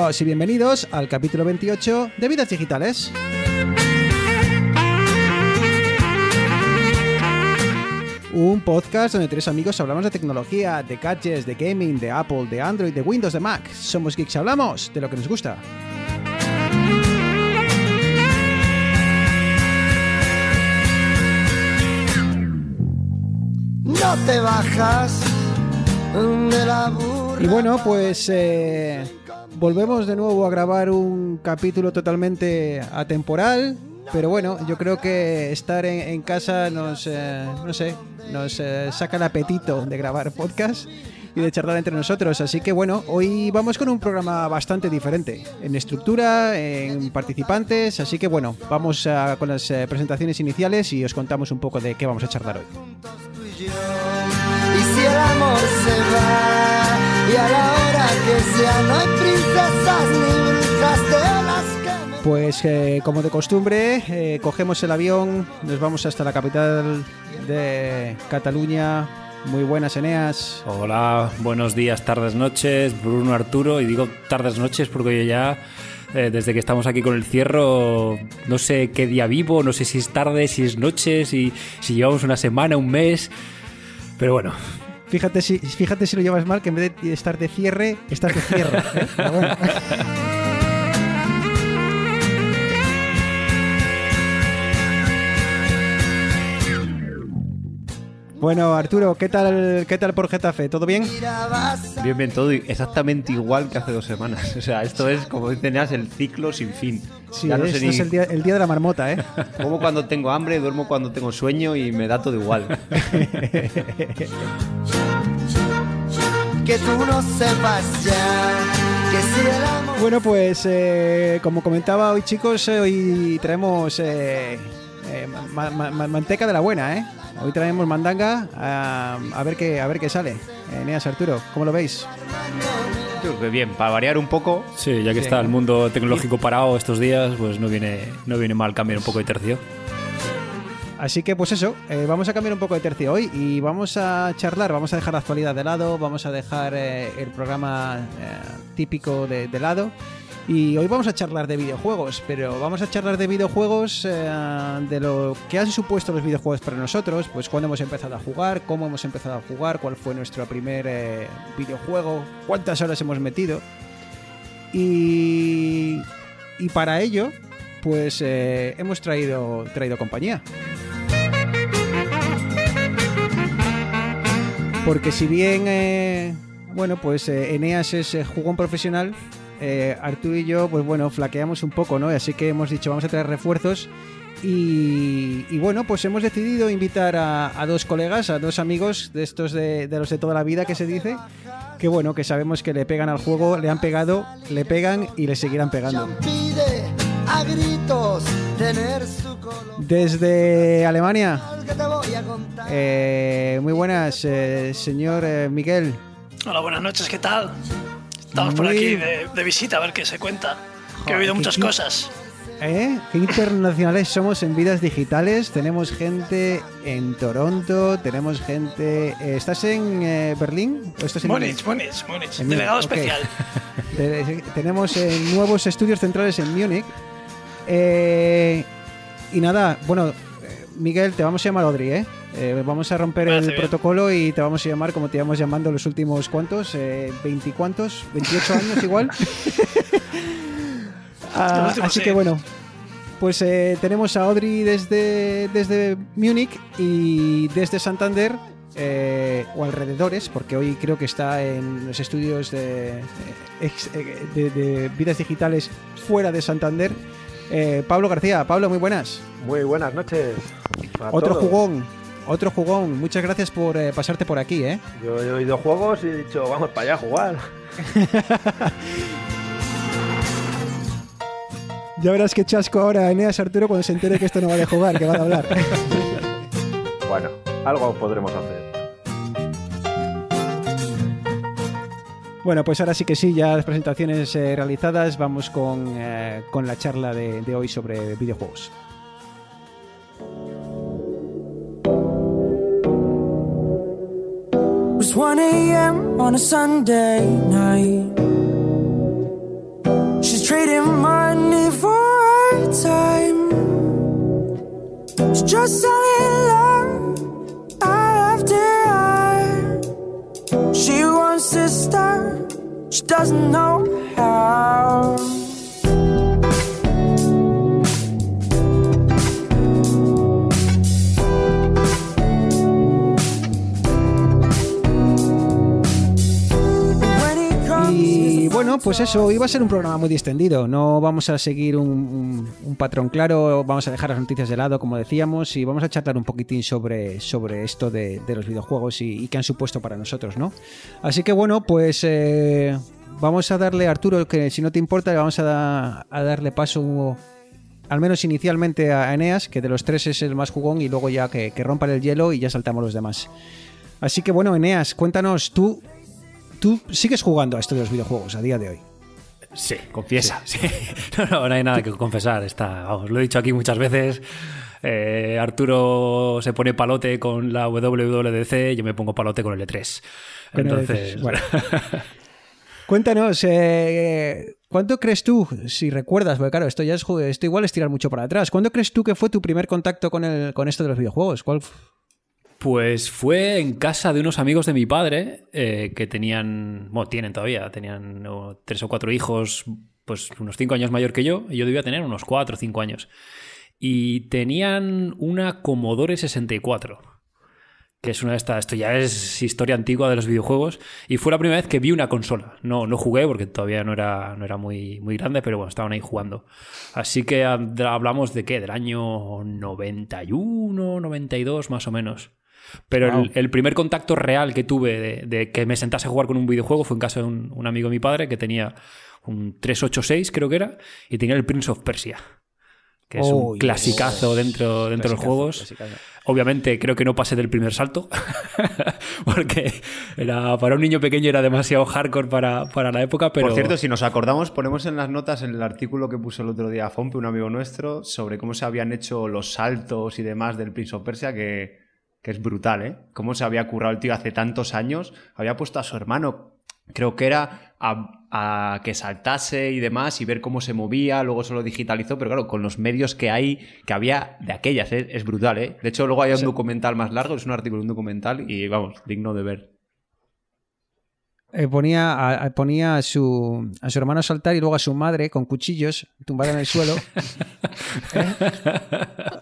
Bienvenidos y bienvenidos al capítulo 28 de Vidas Digitales. Un podcast donde tres amigos hablamos de tecnología, de gadgets, de gaming, de Apple, de Android, de Windows, de Mac. Somos geeks y hablamos de lo que nos gusta. No te bajas de la Y bueno, pues eh, volvemos de nuevo a grabar un capítulo totalmente atemporal. Pero bueno, yo creo que estar en, casa nos, eh, no sé, nos eh, saca el apetito de grabar podcast y de charlar entre nosotros. Así que bueno, hoy vamos con un programa bastante diferente en estructura, en participantes. Así que bueno, vamos a- con las eh, presentaciones iniciales y os contamos un poco de qué vamos a charlar hoy. y si y a la hora que sea, no hay princesas ni brujas de las Pues eh, como de costumbre, eh, cogemos el avión, nos vamos hasta la capital de Cataluña. Muy buenas, Eneas. Hola, buenos días, tardes, noches, Bruno Arturo. Y digo tardes, noches porque yo ya, eh, desde que estamos aquí con el cierro, no sé qué día vivo, no sé si es tarde, si es noche, si, si llevamos una semana, un mes. Pero bueno, Fíjate si, fíjate si lo llevas mal, que en vez de estar de cierre, estás de cierre. ¿eh? Pero bueno. Bueno, Arturo, ¿qué tal, ¿qué tal por Getafe? ¿Todo bien? Bien, bien, todo exactamente igual que hace dos semanas. O sea, esto es, como dicen, el ciclo sin fin. Sí, ya no esto sé ni es el día, el día de la marmota, ¿eh? como cuando tengo hambre, duermo cuando tengo sueño y me da todo igual. que tú no sepas ya que si el amor Bueno, pues eh, como comentaba hoy, chicos, eh, hoy traemos eh, eh, ma- ma- ma- manteca de la buena, ¿eh? Hoy traemos mandanga a, a ver qué a ver qué sale. Eneas Arturo, ¿cómo lo veis? Bien, para variar un poco, sí, ya que está el mundo tecnológico parado estos días, pues no viene, no viene mal cambiar un poco de tercio. Así que pues eso, eh, vamos a cambiar un poco de tercio hoy y vamos a charlar, vamos a dejar la actualidad de lado, vamos a dejar eh, el programa eh, típico de, lado y hoy vamos a charlar de videojuegos, pero vamos a charlar de videojuegos, eh, de lo que han supuesto los videojuegos para nosotros, pues cuándo hemos empezado a jugar, cómo hemos empezado a jugar, cuál fue nuestro primer eh, videojuego, cuántas horas hemos metido y, y para ello pues hemos traído, traído compañía. Porque si bien, eh, bueno, pues eh, Eneas es eh, jugón profesional, eh, Arturo y yo, pues bueno, flaqueamos un poco, ¿no? Así que hemos dicho, vamos a traer refuerzos. Y, y bueno, pues hemos decidido invitar a, dos colegas, a dos amigos de estos de los de toda la vida que se dice, que bueno, que sabemos que le pegan al juego, le han pegado, le pegan y le seguirán pegando. A gritos tener su color Desde Alemania, eh, muy buenas, eh, señor eh, Miguel. Hola, buenas noches, ¿qué tal? Estamos por aquí de, de visita a ver qué se cuenta. Que he oído muchas cosas. ¿Eh? Qué internacionales somos en vidas digitales. Tenemos gente en Toronto, tenemos gente. eh, ¿Estás en eh, Berlín? ¿O estás en Múnich, Múnich, Múnich. Delegado especial. Te- tenemos eh, nuevos estudios centrales en Múnich. Eh, y nada, bueno, eh, Miguel, te vamos a llamar Audrey, ¿eh? Eh, vamos a romper el bien. protocolo y te vamos a llamar como te íbamos llamando los últimos cuantos, eh, ¿veinticuantos? ¿28 años igual? Ah, así sí. que bueno, pues eh, tenemos a Audrey desde, desde Múnich y desde Santander, eh, o alrededores, porque hoy creo que está en los estudios de, de vidas digitales fuera de Santander. Eh, Pablo García, Pablo, muy buenas. Muy buenas noches. a Otro todos. jugón, otro jugón. Muchas gracias por eh, pasarte por aquí, ¿eh? Yo he oído juegos y he dicho, vamos para allá a jugar. Ya verás qué chasco ahora Eneas Arturo cuando se entere que esto no va de jugar, que va de hablar. Bueno, algo podremos hacer. Bueno, pues ahora sí que sí, ya las presentaciones eh, realizadas, vamos con, eh, con la charla de, de hoy sobre videojuegos. It was 1 a.m. on a Sunday night. Trading money for time. It's just selling love eye after eye. She wants to start, she doesn't know how. Bueno, pues eso, iba a ser un programa muy distendido. No vamos a seguir un, un- un patrón claro, vamos a dejar las noticias de lado, como decíamos, y vamos a charlar un poquitín sobre, sobre esto de, de los videojuegos y, y qué han supuesto para nosotros, ¿no? Así que bueno, pues eh, vamos a darle a Arturo, que si no te importa, vamos a, da- a darle paso, al menos inicialmente, a Eneas, que de los tres es el más jugón, y luego ya que, que rompan el hielo y ya saltamos los demás. Así que bueno, Eneas, cuéntanos, tú, tú sigues jugando a esto de los videojuegos a día de hoy. Sí, Confiesa. Sí, sí. No, no, no hay nada que confesar. Está, vamos, lo he dicho aquí muchas veces. Eh, Arturo se pone palote con la WWDC, yo me pongo palote con el E3. Con el Entonces, E3, bueno. Cuéntanos, eh, ¿cuánto crees tú, si recuerdas, porque claro, esto ya es, esto igual es tirar mucho para atrás, ¿cuándo crees tú que fue tu primer contacto con, el, con esto de los videojuegos? ¿Cuál Pues fue en casa de unos amigos de mi padre eh, que tenían, bueno, tienen todavía, tenían tres o cuatro hijos, pues unos cinco años mayor que yo, y yo debía tener unos cuatro o cinco años. Y tenían una Commodore 64, que es una de estas, esto ya es historia antigua de los videojuegos, y fue la primera vez que vi una consola. No, no jugué porque todavía no era, no era muy, muy grande, pero bueno, estaban ahí jugando. Así que and- hablamos de qué, del año 91, 92 más o menos. Pero Wow. el, el primer contacto real que tuve de, de que me sentase a jugar con un videojuego fue en casa de un, un amigo de mi padre que tenía un 386, creo que era, y tenía el Prince of Persia. Que es Oh, un yes. clasicazo dentro, dentro de los juegos. clasicazo. Obviamente creo que no pasé del primer salto, porque era, para un niño pequeño era demasiado hardcore para, para la época, pero... Por cierto, si nos acordamos, ponemos en las notas en el artículo que puso el otro día Fompe, un amigo nuestro, sobre cómo se habían hecho los saltos y demás del Prince of Persia, que, que es brutal, ¿eh? Cómo se había currado el tío hace tantos años. Había puesto a su hermano, creo que era a, a que saltase y demás y ver cómo se movía, luego se lo digitalizó, pero claro, con los medios que hay, que había de aquellas, ¿eh? es brutal, ¿eh? De hecho, luego hay un documental más largo, es un artículo, un documental y vamos, digno de ver. Eh, ponía, a, a- ponía a, su, a su hermano a saltar y luego a su madre con cuchillos tumbada en el suelo, ¿eh?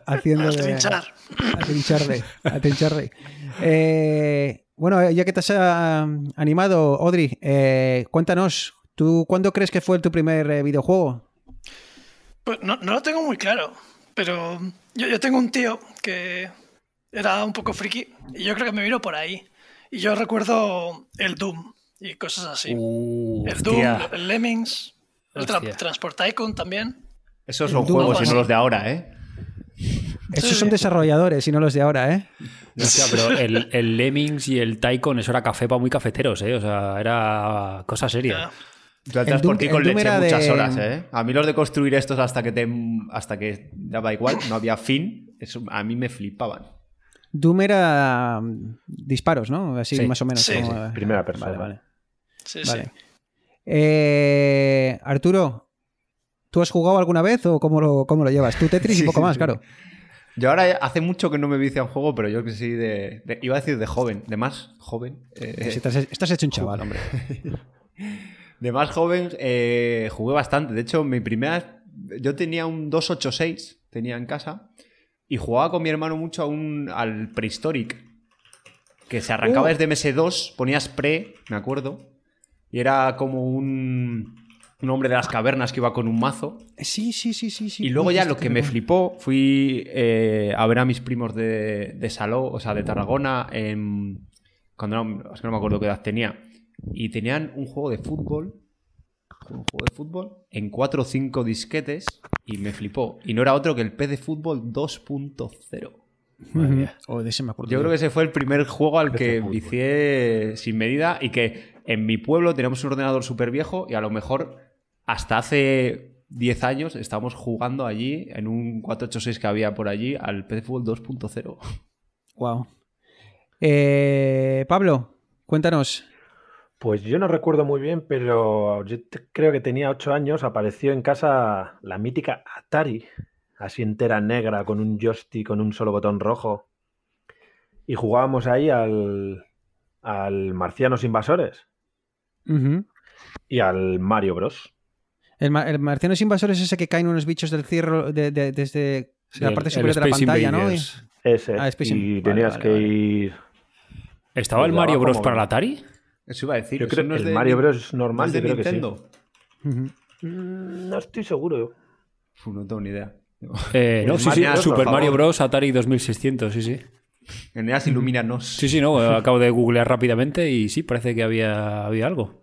haciendo A de, a trincharle, a trincharle. Eh, bueno, ya que te has animado, Audrey, eh, cuéntanos, ¿tú cuándo crees que fue tu primer eh, videojuego? Pues no, no lo tengo muy claro, pero yo, yo tengo un tío que era un poco friki y yo creo que me vino por ahí. Y yo recuerdo el Doom y cosas así. Uh, el Doom, hostia. el Lemmings, el tra-. Transport Tycoon también. Esos son Doom juegos y no los de ahora, ¿eh? Esos Sí, son sí. desarrolladores y no los de ahora, ¿eh? Hostia, pero el, el Lemmings y el Tycoon, eso era café para muy cafeteros, ¿eh? O sea, era cosa seria. Yo El Doom- el le eché muchas de- horas, ¿eh? A mí los de construir estos hasta que te hasta que daba igual, no había fin, eso a mí me flipaban. Doom era mm, disparos, ¿no? Así Sí. más o menos. Sí, como- sí, primera persona. Vale, vale. Sí, Vale. sí. Eh, Arturo, ¿tú has jugado alguna vez o cómo lo, cómo lo llevas? Tú Tetris y poco sí, más, sí. claro. Yo ahora hace mucho que no me vicio a un juego, pero yo que sí de, de- iba a decir de joven, de más joven. eh, Si estás, estás hecho un chaval, hombre. de más joven eh, jugué bastante. De hecho, mi primera yo tenía un 286 tenía en casa y jugaba con mi hermano mucho a un, al Prehistoric que se arrancaba Uh. desde MS2, ponías pre, me acuerdo, y era como un, un hombre de las cavernas que iba con un mazo. Sí, sí, sí, sí. sí. Y luego ya lo que tiene me flipó fui eh, a ver a mis primos de, de Saló, o sea, de Tarragona, en- cuando era- es que no me acuerdo qué edad tenía. Y tenían un juego de fútbol, un juego de fútbol, en 4 o 5 disquetes, y me flipó. Y no era otro que el P de fútbol 2.0. Ujú. Oh, de ese me acuerdo. Yo creo que ese fue el primer juego al que vicié sin medida y que en mi pueblo teníamos un ordenador súper viejo y a lo mejor hasta hace 10 años estábamos jugando allí en un 486 que había por allí al PC Fútbol 2.0. Wow. Eh, Pablo, cuéntanos. Pues yo no recuerdo muy bien, pero yo creo que tenía ocho años. Apareció en casa la mítica Atari, así entera negra, con un joystick, con un solo botón rojo. Y jugábamos ahí al, al Marcianos Invasores Ujú. y al Mario Bros. El, ma- el marcianos invasor es ese que caen unos bichos del cielo de- de- desde Sí, la parte el superior de la pantalla, ¿no? Invaders. Ese. Ah, Space y tenías Vale, que vale, ir. ¿Estaba el Mario Bros como para el Atari? Eso iba a decir. Yo ¿eso creo no es el de Mario Bros ¿no normal, de que sí. Nintendo? Mm, No estoy seguro. Uf, no tengo ni idea. Eh, no, sí, sí, Super. Mario Bros. Atari 2600, sí, sí. Eneas, ilumínanos. Sí, sí, no, acabo de googlear rápidamente y sí, parece que había, había algo.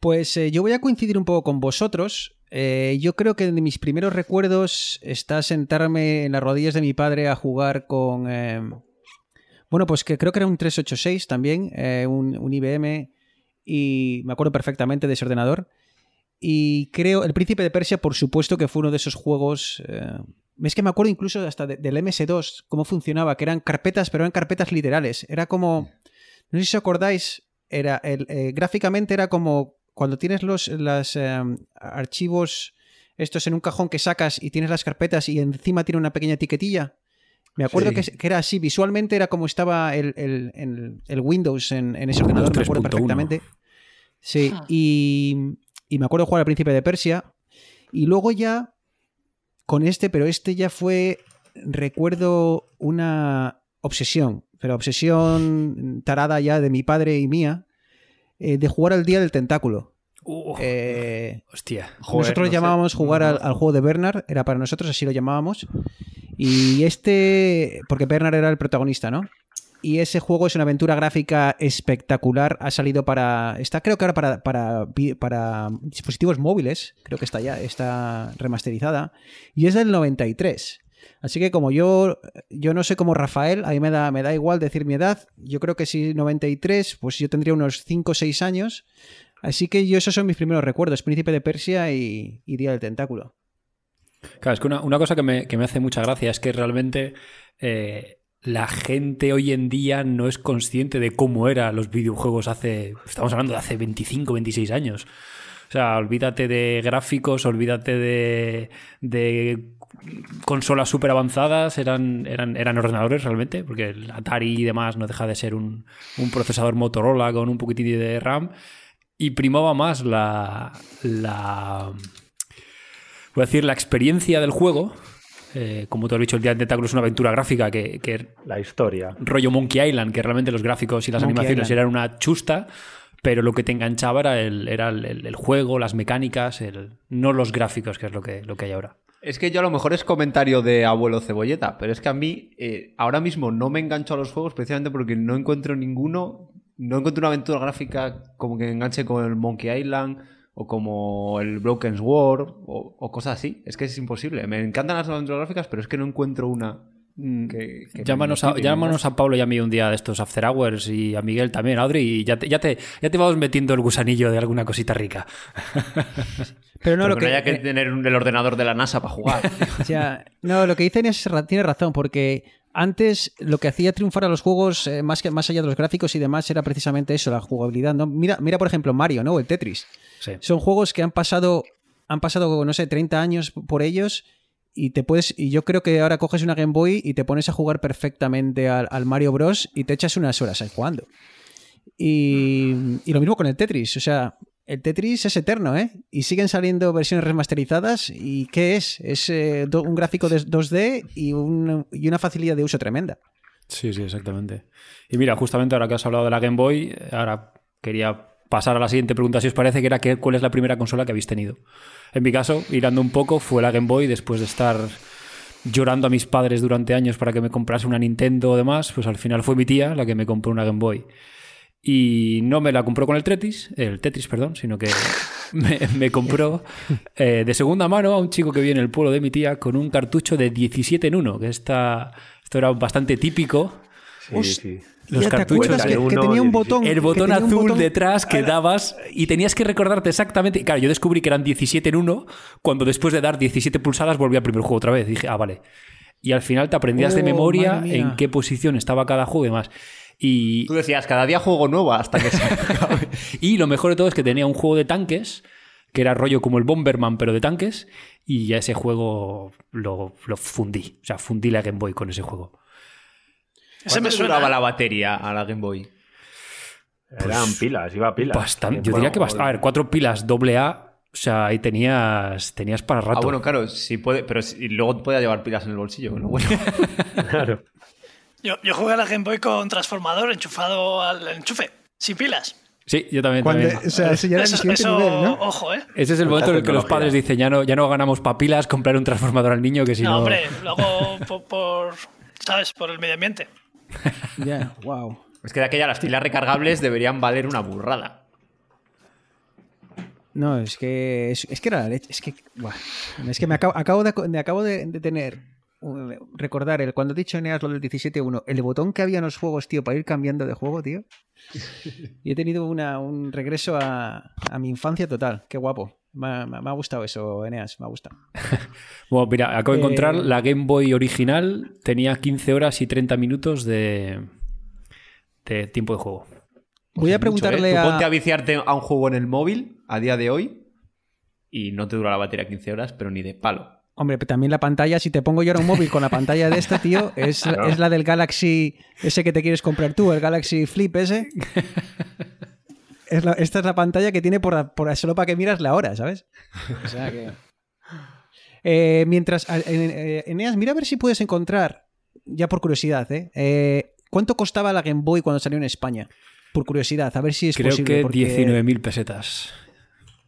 Pues eh, yo voy a coincidir un poco con vosotros. Eh, yo creo que de mis primeros recuerdos está sentarme en las rodillas de mi padre a jugar con... eh, bueno, pues que creo que era un 386 también, eh, un, un IBM, y me acuerdo perfectamente de ese ordenador. Y creo, El Príncipe de Persia, por supuesto que fue uno de esos juegos... es que me acuerdo incluso hasta de- del MS2, cómo funcionaba, que eran carpetas, pero eran carpetas literales. Era como... No sé si os acordáis, era el, eh, gráficamente era como cuando tienes los las, eh, archivos estos en un cajón que sacas y tienes las carpetas y encima tiene una pequeña etiquetilla. Me acuerdo Sí. que, que era así, visualmente era como estaba el, el- el- el Windows en, en ese ordenador, me acuerdo 3.1. perfectamente. Sí, Ah. y, y me acuerdo jugar al Príncipe de Persia. Y luego ya con este, pero este ya fue, recuerdo, una obsesión, pero obsesión tarada ya de mi padre y mía, eh, de jugar al Día del Tentáculo. Uh, Eh, hostia. Joder, nosotros no sé. llamábamos jugar al, al juego de Bernard, era para nosotros, así lo llamábamos. Y este, porque Bernard era el protagonista, ¿no? Y ese juego es una aventura gráfica espectacular. Ha salido para. Está, creo que ahora para, para, dispositivos móviles. Creo que está ya, está remasterizada. Y es del 93. Así que como yo, yo no sé como Rafael, a mí me da, me da igual decir mi edad. Yo creo que si 93, pues yo tendría unos 5 o 6 años. Así que yo esos son mis primeros recuerdos, Príncipe de Persia y, y Día del Tentáculo. Claro, es que una, una cosa que me, que me hace mucha gracia es que realmente eh, la gente hoy en día no es consciente de cómo eran los videojuegos hace. Estamos hablando de hace 25, 26 años. O sea, olvídate de gráficos, olvídate de, de consolas súper avanzadas, eran, eran, eran ordenadores realmente, porque el Atari y demás no deja de ser un, un procesador Motorola con un poquitín de RAM y primaba más la, la voy a decir, la experiencia del juego. Eh, como te he dicho, el Día del Tentáculo es una aventura gráfica que, que La historia. rollo Monkey Island, que realmente los gráficos y las Monkey animaciones Island. eran una chusta, pero lo que te enganchaba era el, era el, el- el juego, las mecánicas, el, no los gráficos, que es lo que, lo que hay ahora. Es que yo a lo mejor es comentario de abuelo cebolleta, pero es que a mí eh, ahora mismo no me engancho a los juegos precisamente porque no encuentro ninguno, no encuentro una aventura gráfica como que enganche con el Monkey Island o como el Broken Sword o, o cosas así. Es que es imposible. Me encantan las aventuras gráficas, pero es que no encuentro una que... que me Llámanos, a, llámanos a Pablo y a mí un día de estos After Hours y a Miguel también, Audrey, y ya te, ya, te, ya te vamos metiendo el gusanillo de alguna cosita rica. Pero no Pero lo que que, no haya que eh, tener un- el ordenador de la NASA para jugar. o sea, no, lo que dicen es tiene razón, porque antes lo que hacía triunfar a los juegos, eh, más, que, más allá de los gráficos y demás, era precisamente eso, la jugabilidad. ¿no? Mira, mira, por ejemplo, Mario, ¿no? O el Tetris. Sí. Son juegos que han pasado, han pasado, no sé, 30 años por ellos. Y te puedes. Y yo creo que ahora coges una Game Boy y te pones a jugar perfectamente al, al Mario Bros. y te echas unas horas ahí jugando. Y, y lo mismo con el Tetris. O sea, el Tetris es eterno, ¿eh? Y siguen saliendo versiones remasterizadas. ¿Y qué es? Es eh, un gráfico de 2D y, un- y una facilidad de uso tremenda. Sí, sí, exactamente. Y mira, justamente ahora que has hablado de la Game Boy, ahora quería pasar a la siguiente pregunta, si os parece, que era que, cuál es la primera consola que habéis tenido. En mi caso, irando un poco, fue la Game Boy después de estar llorando a mis padres durante años para que me comprase una Nintendo o demás, pues al final fue mi tía la que me compró una Game Boy. Y no me la compró con el Tetris, el Tetris, perdón, sino que me, me compró eh, de segunda mano a un chico que vive en el pueblo de mi tía con un cartucho de 17 en 1, que esta, esto era bastante típico. Sí, sí. Los Ya, ¿te cartuchos que, de tenía un y botón? el que botón azul botón- detrás que dabas y tenías que recordarte exactamente. Claro, yo descubrí que eran 17 en 1 cuando después de dar 17 pulsadas volví al primer juego otra vez. Dije, ah, vale. Y al final te aprendías de Oh, memoria madre mía. en qué posición estaba cada juego y demás. Y, Tú decías, cada día juego nuevo hasta que se acabe. y lo mejor de todo es que tenía un juego de tanques, que era rollo como el Bomberman, pero de tanques, y ya ese juego lo, lo fundí. O sea, fundí la Game Boy con ese juego. Ese me ¿Cuánto suena. duraba ¿eh? la batería a la Game Boy? Eran pilas, iba a pilas. Bastante. Yo Bueno, diría que bastante. A ver, cuatro pilas doble A, o sea, ahí tenías, tenías para rato. Ah, bueno, claro, sí puede, pero sí- luego podía llevar pilas en el bolsillo. lo bueno. Claro. Yo, yo jugué a la Game Boy con transformador enchufado al enchufe, sin pilas. Sí, yo también. Cuando- también. o sea, ese ya era el Eso, siguiente eso, nivel, ¿no? ojo, ¿eh? Ese es el momento en el que los padres dicen, ya no, ya no ganamos papilas, comprar un transformador al niño, que si no, no... hombre, luego por, por, ¿sabes? Por el medio ambiente. Ya, wow. es que de aquella las pilas recargables deberían valer una burrada. No, es que es, es que era la leche. Es que, buah. es que me acabo, acabo, de, de- acabo de, de tener. Recordar el cuando he dicho Eneas lo del 17.1, el botón que había en los juegos, tío, para ir cambiando de juego, tío. Y he tenido una, un regreso a, a mi infancia total. Qué guapo. Me ha, me ha gustado eso, Eneas, me ha gustado. Bueno, mira, acabo de encontrar Eh, la Game Boy original, tenía 15 horas y 30 minutos de, de tiempo de juego. Voy a Mucho, ¿eh? preguntarle Tú ponte a a. viciarte a un juego en el móvil a día de hoy y no te dura la batería 15 horas, pero ni de palo. Hombre, pero también la pantalla, si te pongo yo ahora un móvil con la pantalla de esta, tío, es, Claro. es la del Galaxy, ese que te quieres comprar tú, el Galaxy Flip ese. Es la- esta es la pantalla que tiene por, por solo para que miras la hora, ¿sabes? O sea que. Eh, mientras. eh, Eneas, mira a ver si puedes encontrar, ya por curiosidad, ¿eh? Eh, ¿Cuánto costaba la Game Boy cuando salió en España? Por curiosidad, a ver si es Creo posible. que porque- 19.000 pesetas.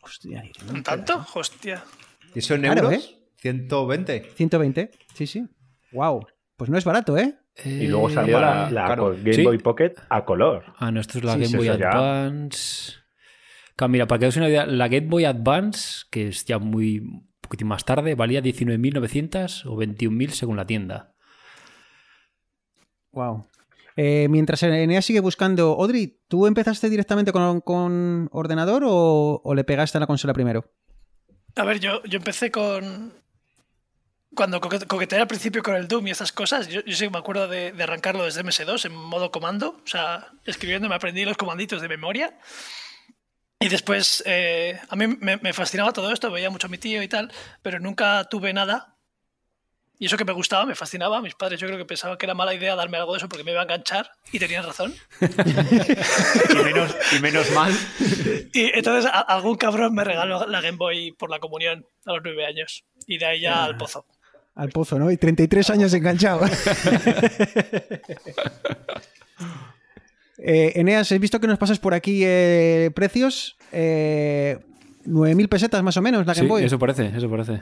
Hostia, ¿Un tanto? Hostia. ¿Y Claro, euros? 120. 120, sí, sí. Wow. Pues no es barato, ¿eh? Y luego salió para- la, la claro. Game Sí. Boy Pocket a color. Ah, no, esto es la Sí, Game Boy. Advance. Claro, mira, para que os una idea, la Game Boy Advance, que es ya muy un poquitín más tarde, valía 19.900 o 21.000 según la tienda. Wow. Eh, mientras Eneas sigue buscando, Audrey, ¿tú empezaste directamente con, con ordenador o, o le pegaste a la consola primero? A ver, yo, yo empecé con. Cuando coque- coqueteé al principio con el Doom y esas cosas, yo, yo sí me acuerdo de, de arrancarlo desde MS2 en modo comando, o sea, escribiendo me aprendí los comanditos de memoria. Y después, eh, a mí me, me fascinaba todo esto, veía mucho a mi tío y tal, pero nunca tuve nada. Y eso que me gustaba, me fascinaba. Mis padres yo creo que pensaban que era mala idea darme algo de eso porque me iba a enganchar y tenían razón. Y menos, y menos mal. Y entonces a- algún cabrón me regaló la Game Boy por la comunión a los nueve años. Y de ahí ya al pozo. Al pozo, ¿no? Y 33 años enganchado. eh, Eneas, he visto que nos pasas por aquí eh, precios. Eh, 9.000 pesetas más o menos la Game Sí, Boy. eso parece, eso parece.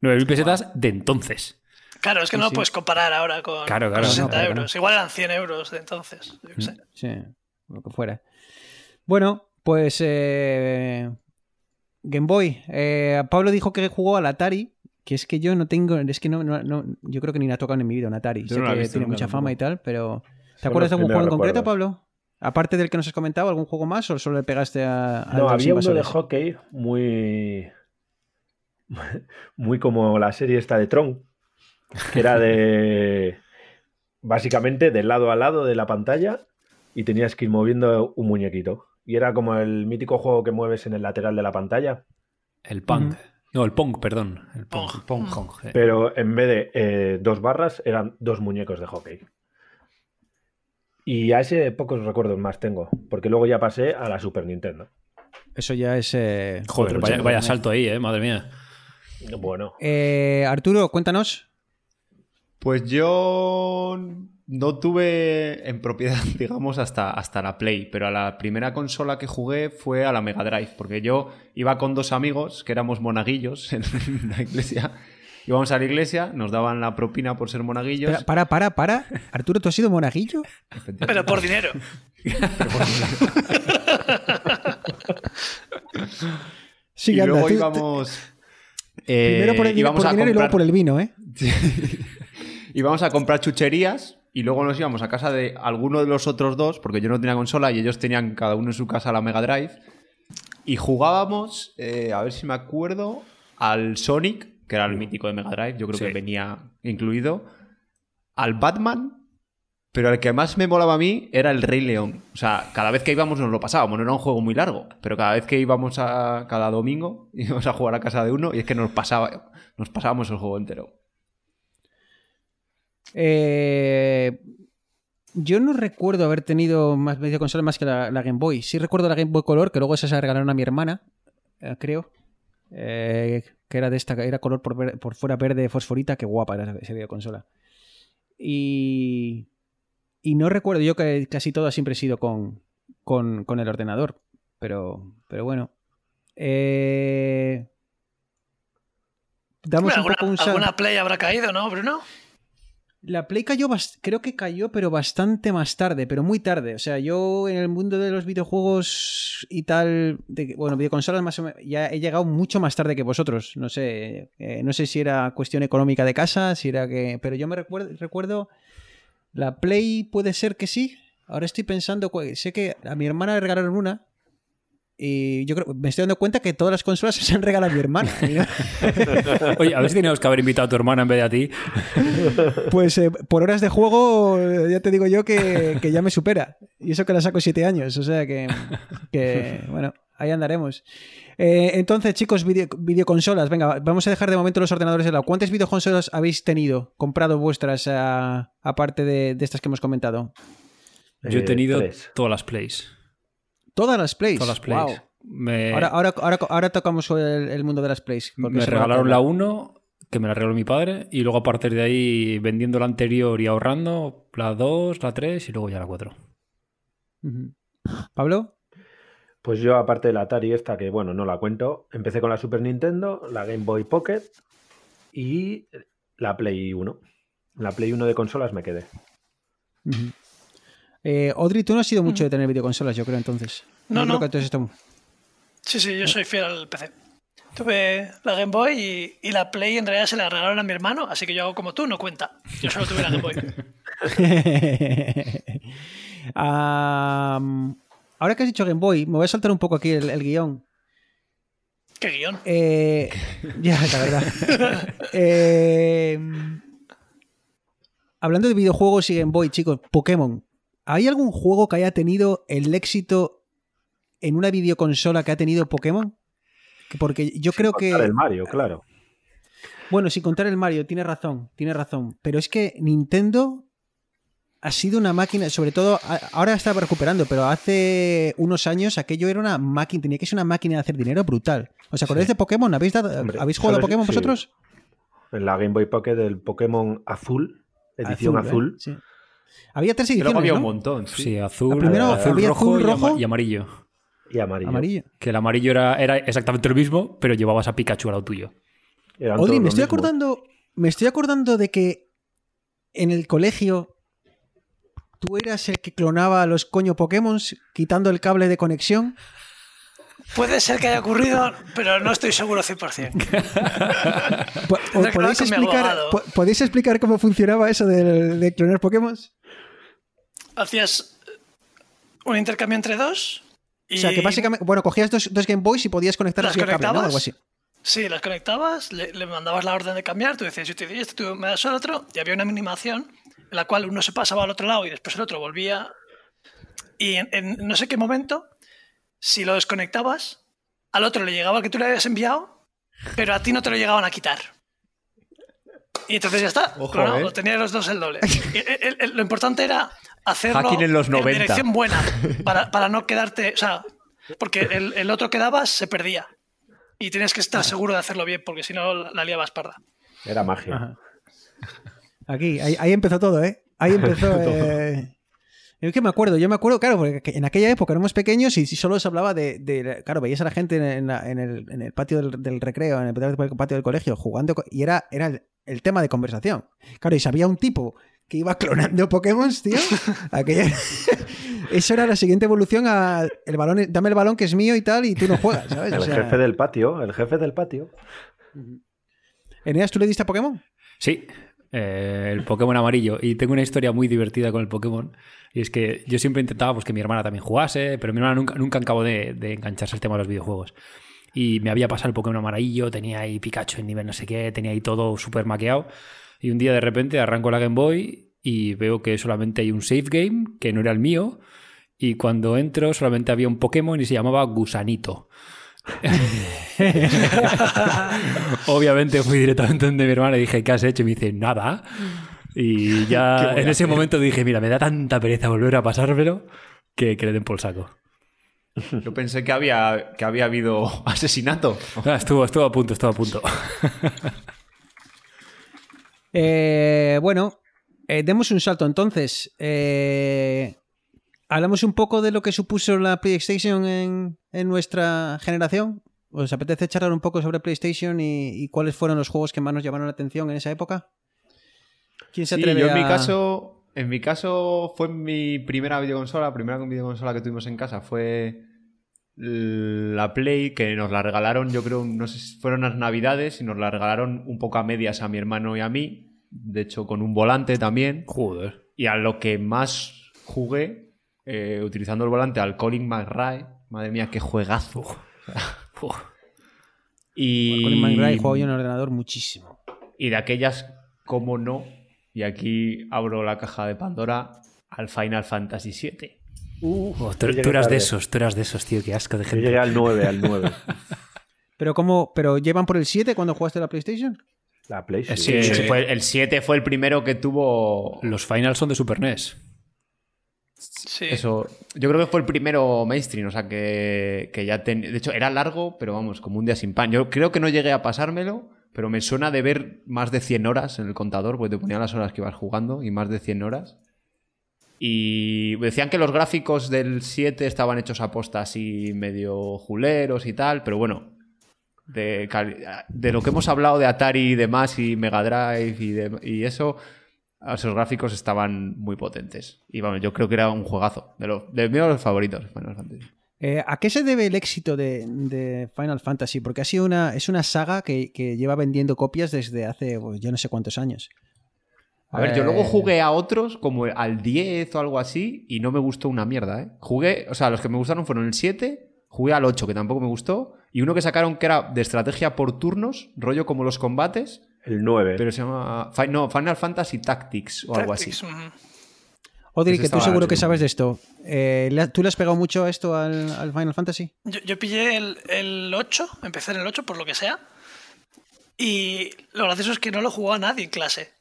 9.000 pesetas de entonces. Claro, es que no lo puedes comparar ahora con, Claro, con claro, 60 no, claro, euros. Igual eran 100 euros de entonces. yo sé. Sí, lo que fuera. Bueno, pues eh, Game Boy. Eh, Pablo dijo que jugó al Atari, que es que yo no tengo, es que no, no- no- yo creo que ni la ha tocado en mi vida un Atari. Yo sé no he que visto tiene mucha tampoco. fama y tal, pero ¿te Son acuerdas de algún juego en concreto. Pablo? Aparte del que nos has comentado, ¿algún juego más o solo le pegaste a, a No, había uno de invasores? hockey muy. Muy como la serie esta de Tron. Que era de. Básicamente de lado a lado de la pantalla y tenías que ir moviendo un muñequito. Y era como el mítico juego que mueves en el lateral de la pantalla, El Punk. No, el Pong, perdón. El Pong. Pong. Pong, eh. pero en vez de eh, dos barras eran dos muñecos de hockey. Y a ese pocos recuerdos más tengo, porque luego ya pasé a la Super Nintendo. Eso ya es... eh, Joder, vaya, vaya salto ahí, eh, madre mía. Bueno, Eh, Arturo, cuéntanos. Pues yo no tuve en propiedad, digamos, hasta, hasta la Play, pero a la primera consola que jugué fue a la Mega Drive, porque yo iba con dos amigos que éramos monaguillos en la iglesia. Íbamos a la iglesia, nos daban la propina por ser monaguillos. Espera, para, para, para. Arturo, ¿tú has sido monaguillo? Pero por dinero. Sí, y anda, luego tú- íbamos. eh, Primero por el, por a dinero y luego por el vino, ¿eh? íbamos a comprar chucherías y luego nos íbamos a casa de alguno de los otros dos, porque yo no tenía consola y ellos tenían cada uno en su casa la Mega Drive. Y jugábamos, eh, a ver si me acuerdo, al Sonic, que era el mítico de Mega Drive, yo creo Sí. que venía incluido, al Batman, Pero el que más me molaba a mí era el Rey León. O sea, cada vez que íbamos nos lo pasábamos. No era un juego muy largo, pero cada vez que íbamos a cada domingo íbamos a jugar a casa de uno y es que nos pasaba, nos pasábamos el juego entero. Eh, yo no recuerdo haber tenido más videoconsolas más que la, la Game Boy. Sí recuerdo la Game Boy Color, que luego esa se la regalaron a mi hermana, eh, creo. Eh, que era de esta, era color por, ver- por fuera verde fosforita, qué guapa era esa videoconsola. Y, y no recuerdo, yo que casi todo siempre he sido con, con, con el ordenador. Pero, pero bueno. Eh, damos Bueno, un poco alguna, un sal- alguna play habrá caído, ¿no, Bruno? La Play cayó, creo que cayó, pero bastante más tarde, pero muy tarde. O sea, yo en el mundo de los videojuegos y tal, bueno, videoconsolas más o menos, ya he llegado mucho más tarde que vosotros. No sé, eh, no sé si era cuestión económica de casa, si era que, pero yo me recuerdo, recuerdo la Play puede ser que sí. Ahora estoy pensando, sé que a mi hermana le regalaron una. Y yo creo, me estoy dando cuenta que todas las consolas se han regalado a mi hermana. Oye, a ver si teníamos que haber invitado a tu hermana en vez de a ti. Pues eh, por horas de juego, eh, ya te digo yo que, que ya me supera. Y eso que la saco siete años. O sea que, que, bueno, ahí andaremos. Eh, entonces, chicos, video- videoconsolas. Venga, vamos a dejar de momento los ordenadores de lado. ¿Cuántas videoconsolas habéis tenido, comprado vuestras, aparte de, de estas que hemos comentado? Yo he tenido todas las plays. Todas las plays. Todas las plays. Me, Ahora, ahora, ahora, ahora tocamos el, el mundo de las plays. porque me regalaron la acabar. 1, que me la regaló mi padre, y luego a partir de ahí vendiendo la anterior y ahorrando, la 2, la 3 y luego ya la 4. Ujú. ¿Pablo? Pues yo, aparte de la Atari esta, que bueno, no la cuento, empecé con la Super Nintendo, la Game Boy Pocket y la Play 1. La Play 1 de consolas me quedé. Eh, Audrey, tú no has sido mucho de tener videoconsolas, yo creo, entonces. No, creo no. que entonces esto- Sí, sí, yo soy fiel al PC. Tuve la Game Boy y, y la Play en realidad se la regalaron a mi hermano, así que yo hago como tú, no cuenta. Yo solo tuve la Game Boy. Ahora que has dicho Game Boy, me voy a saltar un poco aquí el, el guion. ¿Qué guion? Eh, ya, la verdad. Eh, hablando de videojuegos y Game Boy, chicos, Pokémon. ¿Hay algún juego que haya tenido el éxito en una videoconsola que ha tenido Pokémon? Que Porque yo creo que. El Mario, claro. Bueno, sin contar el Mario, tiene razón, tiene razón. Pero es que Nintendo ha sido una máquina, sobre todo, ahora está recuperando, pero hace unos años aquello era una máquina, tenía que ser una máquina de hacer dinero brutal. ¿Os acordáis de Pokémon? ¿Habéis, dado- Hombre, ¿habéis jugado a. Pokémon Sí. vosotros? En la Game Boy Pocket el Pokémon azul, edición ¿eh? azul. Sí. Había tres ediciones, luego había un ¿no? montón. Sí, Sí. azul, primero azul, había rojo, azul, y ama- rojo. y amarillo. y amarillo. Amarillo. Que el amarillo era, era exactamente lo mismo, pero llevabas a Pikachu al lado tuyo. Eran todos me estoy mismo. acordando, me estoy acordando de que en el colegio tú eras el que clonaba a los coño Pokémon quitando el cable de conexión. Puede ser que haya ocurrido, pero no estoy seguro 100%. Po- Tendré que hablar ¿Podéis explicar, ¿Podéis explicar cómo funcionaba eso del- de, clonar Pokémon? Hacías un intercambio entre dos. Y O sea, que básicamente, bueno, cogías dos, dos Game Boys y podías conectarlas ¿Las vía cable, ¿no? Algo así. Sí, las conectabas, le, le mandabas la orden de cambiar, tú decías, yo te doy este, tú me das el otro, y había una animación en la cual uno se pasaba al otro lado y después el otro volvía. Y en, en no sé qué momento, si lo desconectabas, al otro le llegaba el que tú le habías enviado, pero a ti no te lo llegaban a quitar. Y entonces ya está, Ojo, clonado, ¿eh? lo tenías los dos el doble. Y el- el- el- lo importante era hacerlo Hacking en los 90. dirección buena, para, para no quedarte, o sea, porque el, el otro que dabas se perdía. Y tienes que estar seguro de hacerlo bien, porque si no la la liabas parda. Era magia. Ajá. Aquí, ahí, ahí empezó todo, ¿eh? Ahí empezó. eh, Es que me acuerdo, yo me acuerdo, claro, porque en aquella época éramos pequeños y solo se hablaba de. de- claro, veías a la gente en, la- en el, en el patio del, del recreo, en el patio del colegio, jugando y era, era el, el tema de conversación. Claro, y si había un tipo que iba clonando Pokémon, tío, aquella- eso era la siguiente evolución a el balón, dame el balón que es mío y tal, y tú no juegas, ¿sabes? O El sea, jefe del patio, el jefe del patio. Eneas, ¿tú le diste a Pokémon? Sí, eh, el Pokémon amarillo. Y tengo una historia muy divertida con el Pokémon. Y es que yo siempre intentaba pues, que mi hermana también jugase, pero mi hermana nunca, nunca acabó de, de engancharse al tema de los videojuegos. Y me había pasado el Pokémon amarillo, tenía ahí Pikachu en nivel no sé qué, tenía ahí todo súper maqueado. Y un día de repente arranco la Game Boy y veo que solamente hay un save game, que no era el mío, y cuando entro solamente había un Pokémon y se llamaba Gusanito. Obviamente fui directamente donde mi hermana y dije, ¿qué has hecho? Y me dice, nada. Y ya en ese momento dije, mira, me da tanta pereza volver a pasármelo que, que le den por el saco. Yo pensé que había, que había habido asesinato. Ah, estuvo, estuvo a punto, estuvo a punto. Eh, bueno, eh, demos un salto entonces. Eh, hablamos un poco de lo que supuso la PlayStation en, en nuestra generación. ¿Os apetece charlar un poco sobre PlayStation y, y cuáles fueron los juegos que más nos llamaron la atención en esa época? ¿Quién se Sí, atreve yo en mi a- caso, en mi caso fue mi primera videoconsola, la primera videoconsola que tuvimos en casa fue la Play, que nos la regalaron, yo creo, no sé si fueron las navidades y nos la regalaron un poco a medias a mi hermano y a mí, de hecho con un volante también, Joder. y a lo que más jugué, eh, utilizando el volante al Colin McRae, madre mía, qué juegazo. Y... Colin McRae juego yo en el ordenador muchísimo. Y de aquellas, como no, y aquí abro la caja de Pandora al Final Fantasy VII. Oh, tú, eras de esos, tú eras de esos, tío, qué asco de Yo gente. llegué al 9, al 9. ¿Pero cómo? ¿Pero llevan por el 7 cuando jugaste la PlayStation? La Play sí. Sí. Sí, fue- el 7 fue el primero que tuvo Los finals son de Super NES. Eso. Yo creo que fue el primero mainstream, o sea que, que ya ten- De hecho, era largo, pero vamos, como un día sin pan. Yo creo que no llegué a pasármelo, pero me suena de ver más de 100 horas en el contador, porque te ponían las horas que ibas jugando y más de 100 horas. Y decían que los gráficos del 7 estaban hechos a posta así medio juleros y tal, pero bueno, de, de lo que hemos hablado de Atari y demás y Mega Drive y eso, esos gráficos estaban muy potentes. Y vamos, yo creo que era un juegazo, de, los de los favoritos. Final Fantasy. Eh, ¿A qué se debe el éxito de, de Final Fantasy? Porque ha sido una, es una saga que, que lleva vendiendo copias desde hace pues, yo no sé cuántos años. A ver, yo Eh, luego jugué a otros como al 10 o algo así y no me gustó una mierda, ¿eh? Jugué, o sea, los que me gustaron fueron el 7, jugué al 8 que tampoco me gustó y uno que sacaron que era de estrategia por turnos, rollo como los combates, El 9. pero se llama no, Final Fantasy Tactics o algo así. Odri, que tú seguro que sabes de esto. Eh, ¿le ha- ¿Tú le has pegado mucho a esto al, al Final Fantasy? Yo, yo pillé el, el 8, empecé en el 8 por lo que sea. Y lo gracioso es que no lo jugó a nadie en clase.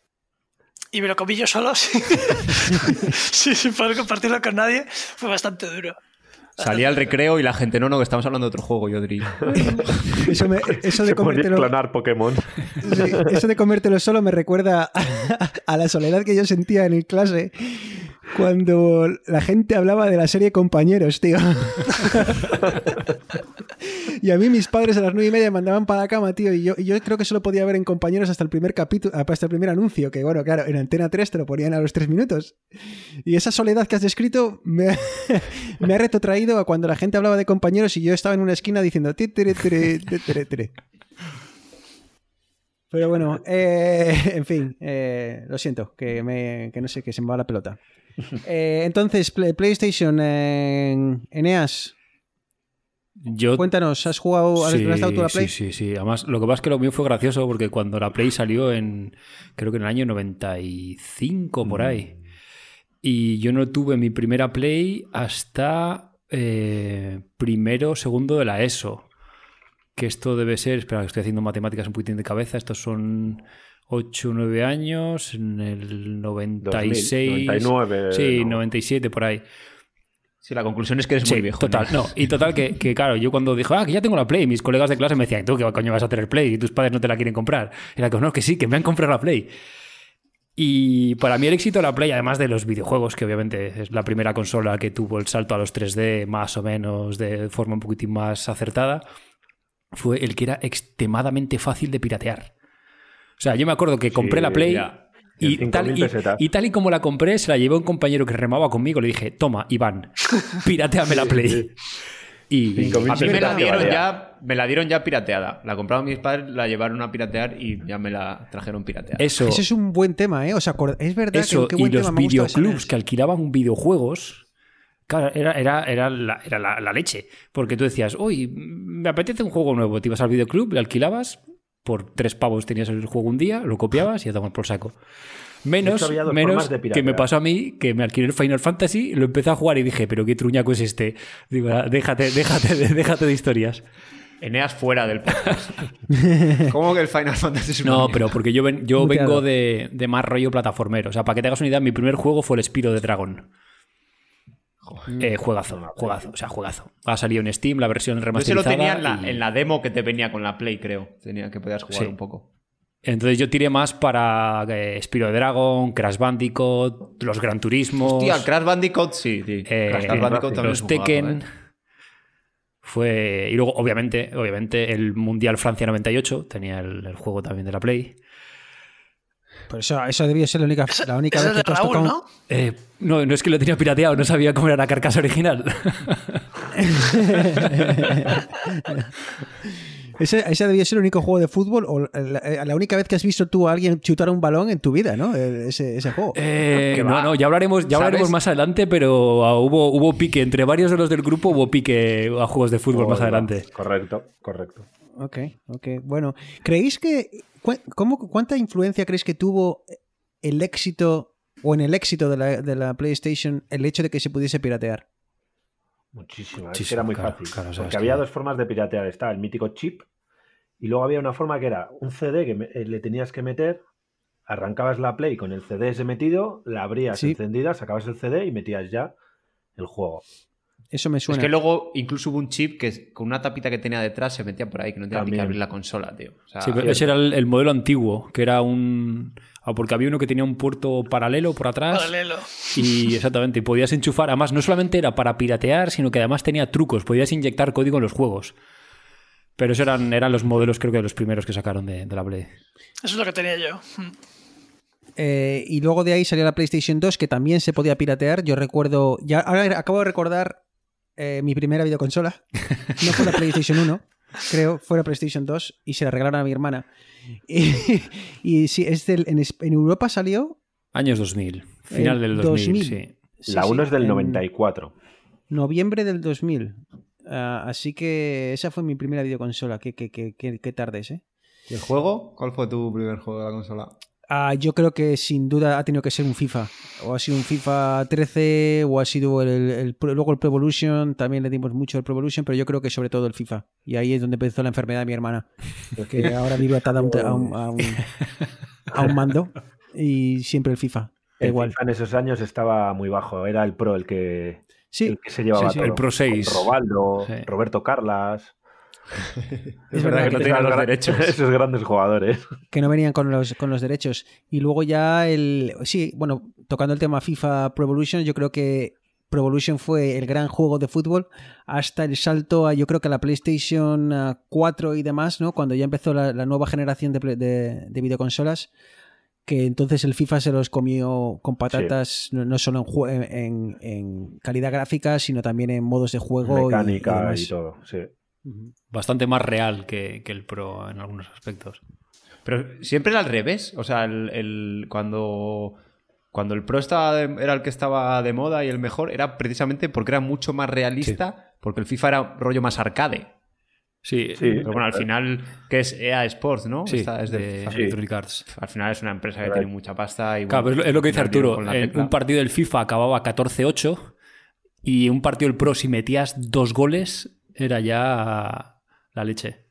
Y me lo comí yo solo, sí. sí, sin poder compartirlo con nadie. Fue bastante duro. Salí al recreo y la gente, no, no, que estamos hablando de otro juego, Yodri. Eso, me- eso de Se podía comértelo, clonar Pokémon. sí, eso de comértelo solo me recuerda a, a la soledad que yo sentía en el clase cuando la gente hablaba de la serie Compañeros, tío. Y a mí mis padres a las nueve y media me mandaban para la cama, tío, y yo, creo que solo podía ver en Compañeros hasta el primer capítulo, hasta el primer anuncio, que bueno, claro, en Antena 3 te lo ponían a los tres minutos. Y esa soledad que has descrito me, ha retrotraído a cuando la gente hablaba de Compañeros y yo estaba en una esquina diciendo... Pero bueno, eh, en fin, eh, lo siento, que, me, que no sé, que se me va la pelota. Eh, entonces, Play- PlayStation, eh, Eneas, Yo cuéntanos, ¿has jugado, has, tú a la Play? Sí, sí, sí. Además, lo que pasa es que lo mío fue gracioso porque cuando la Play salió en, creo que en el año 95 por ahí. Y yo no tuve mi primera Play hasta eh, primero, segundo de la ESO. Que esto debe ser, espera, que estoy haciendo matemáticas un poquitín de cabeza. Estos son 8 o 9 años, en el 96. 99, Sí, no. 97 por ahí. Sí, la conclusión es que eres Sí, muy viejo. Total, no. Y total, que, que claro, yo cuando dije, ah, que ya tengo la Play, mis colegas de clase me decían, ¿tú qué coño vas a tener Play? Y tus padres no te la quieren comprar. Era como, no, que sí, que me han comprado la Play. Y para mí el éxito de la Play, además de los videojuegos, que obviamente es la primera consola que tuvo el salto a los 3D más o menos de forma un poquitín más acertada, fue el que era extremadamente fácil de piratear. O sea, yo me acuerdo que compré la Play ya. y tal, 5.000 y, y tal y como la compré, se la llevé a un compañero que remaba conmigo. Le dije, toma, Iván, pirateame la Play. Y, 5.000 A mí me la dieron vale. ya, me la dieron ya pirateada. La compraron mis padres, la llevaron a piratear y ya me la trajeron pirateada. eso, Ese es un buen tema, ¿eh? O sea, es verdad eso que qué y buen los gustado ese videoclubs que alquilaban videojuegos. Claro, era, era, era, la, era la, la leche. Porque tú decías, uy, me apetece un juego nuevo. Te ibas al videoclub, le alquilabas, por tres pavos tenías el juego un día, lo copiabas y a tomar por saco. Menos, hecho, menos de que me pasó a mí, que me alquilé el Final Fantasy, lo empecé a jugar y dije, pero qué truñaco es este. Digo, "Ah, déjate, déjate, de- déjate de historias. Eneas fuera del podcast. ¿Cómo que el Final Fantasy es No, pero porque yo, ven- yo vengo de, de más rollo plataformero. O sea, para que te hagas una idea, mi primer juego fue el Spiro de Dragon. Eh, juegazo, juegazo, o sea, juegazo. Ha salido en Steam la versión Yo se remasterizada. lo tenía en la, y- en la demo que te venía con la Play, creo. Tenía que podías jugar Sí. un poco. Entonces yo tiré más para eh, Spiro de Dragon, Crash Bandicoot, los Gran Turismos, Hostia, Crash Bandicoot sí, sí. eh, Crash Bandicoot también los Tekken. ¿eh? Fue. Y luego, obviamente, obviamente, el Mundial Francia 98 tenía el, el juego también de la Play. Por eso, eso debió ser la única, la única vez que tú has Raúl, tocado. ¿no? Eh, no, no es que lo tenía pirateado, no sabía cómo era la carcasa original. Ese, ese debió ser el único juego de fútbol o la, la única vez que has visto tú a alguien chutar un balón en tu vida, ¿no? El- Ese, ese juego. Eh, Que no, no, ya hablaremos, ya hablaremos más adelante, pero ah, hubo, hubo pique. Entre varios de los del grupo hubo pique a juegos de fútbol más adelante. Correcto, correcto. Ok, ok. Bueno, ¿creéis que... cu- cómo- ¿Cuánta influencia creéis que tuvo el éxito o en el éxito de la, de la PlayStation el hecho de que se pudiese piratear? Muchísimo, Muchísimo, era muy claro, fácil. claro, o sea, porque había dos formas de piratear. Estaba el mítico chip y luego había una forma que era un CD que me- eh, le tenías que meter, arrancabas la Play con el CD ese metido, la abrías Sí. encendida, sacabas el CD y metías ya el juego. Eso me Es suena. que luego incluso hubo un chip que con una tapita que tenía detrás se metía por ahí, que no tenía ni que abrir la consola, tío. O sea, Sí, pero ese era el, el modelo antiguo, que era un. ah, porque había uno que tenía un puerto paralelo por atrás. Paralelo. Y exactamente, y podías enchufar. Además, no solamente era para piratear, sino que además tenía trucos. Podías inyectar código en los juegos. Pero esos eran, eran los modelos, creo que los primeros que sacaron de, de la Play. Eso es lo que tenía yo. Mm. Eh, y luego de ahí salió la PlayStation 2, que también se podía piratear. Yo recuerdo. Ya, ahora acabo de recordar eh, mi primera videoconsola. No fue la PlayStation 1, creo, fue la PlayStation 2 y se la regalaron a mi hermana. Y, y sí, es del, en, en Europa salió. Años 2000, final El del 2000, 2000. sí. sí, la sí, 1 es del en 94. Noviembre del 2000. Ah, así que esa fue mi primera videoconsola. Qué, qué, qué, qué, qué tardes, ¿eh? ¿Y el juego? ¿Cuál fue tu primer juego de la consola? Ah, yo creo que sin duda ha tenido que ser un FIFA. O ha sido un FIFA 13, o ha sido el, el- el Pro- luego el Pro Evolution. También le dimos mucho al Pro Evolution, pero yo creo que sobre todo el FIFA. Y ahí es donde empezó la enfermedad de mi hermana. Que ahora vive atada a un, a un- a un- a un mando. Y siempre el FIFA. El igual. FIFA en esos años estaba muy bajo. Era el Pro el que, Sí, el que se llevaba sí, sí. todo. El Pro 6. Con Robaldo, Sí. Roberto Carlas. es verdad que que, no tenía los derechos. Esos grandes jugadores. que no venían con los, con los derechos. Y luego ya el. Sí, bueno, tocando el tema FIFA Pro Evolution, yo creo que Pro Evolution fue el gran juego de fútbol hasta el salto a, yo creo que a la PlayStation ah, 4 y demás, ¿no? Cuando ya empezó la, la nueva generación de, de- de videoconsolas. Que entonces el FIFA se los comió con patatas, no, no solo en, jue- en, en calidad gráfica, sino también en modos de juego. y- y Mecánica y, todo. Sí. Bastante más real que, que el Pro en algunos aspectos. Pero siempre era al revés. O sea, el, el- cuando, cuando el Pro estaba de- era el que estaba de moda y el mejor, era precisamente porque era mucho más realista, porque el FIFA era rollo más arcade. Sí, Sí. Pero bueno, al final, que es EA Sports, ¿no? sí, Esta es de. Electronic Arts. Al final es una empresa que Right. tiene mucha pasta. Y, Claro, bueno, es lo- que dice Arturo. En un partido del FIFA acababa 14-8 y un partido del Pro, si metías dos goles, era ya la leche.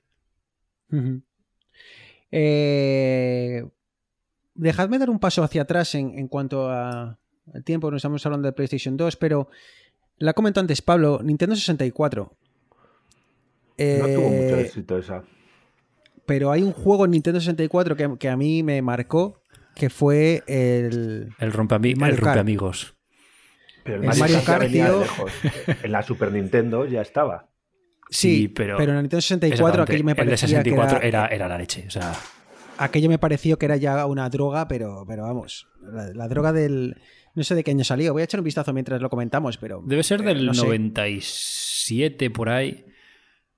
Eh, dejadme dar un paso hacia atrás en, en cuanto a al tiempo. Nos estamos hablando de PlayStation 2, pero la comentó antes Pablo, Nintendo 64. Eh, No tuvo mucho éxito esa. pero hay un juego en Nintendo 64 que, que a mí me marcó, que fue el... El rompeami- El Mario el rompeamigos. Pero el Mario ya Kart, venía de tío. lejos. En la Super Nintendo ya estaba. Sí, pero, pero- en la Nintendo 64 Exactamente. aquello me el de parecía 64 que era, era, era la leche. O sea, aquello me pareció que era ya una droga, pero, pero vamos, la, la droga del... No sé de qué año salió, voy a echar un vistazo mientras lo comentamos, pero... debe ser eh, del no sé. 97 por ahí.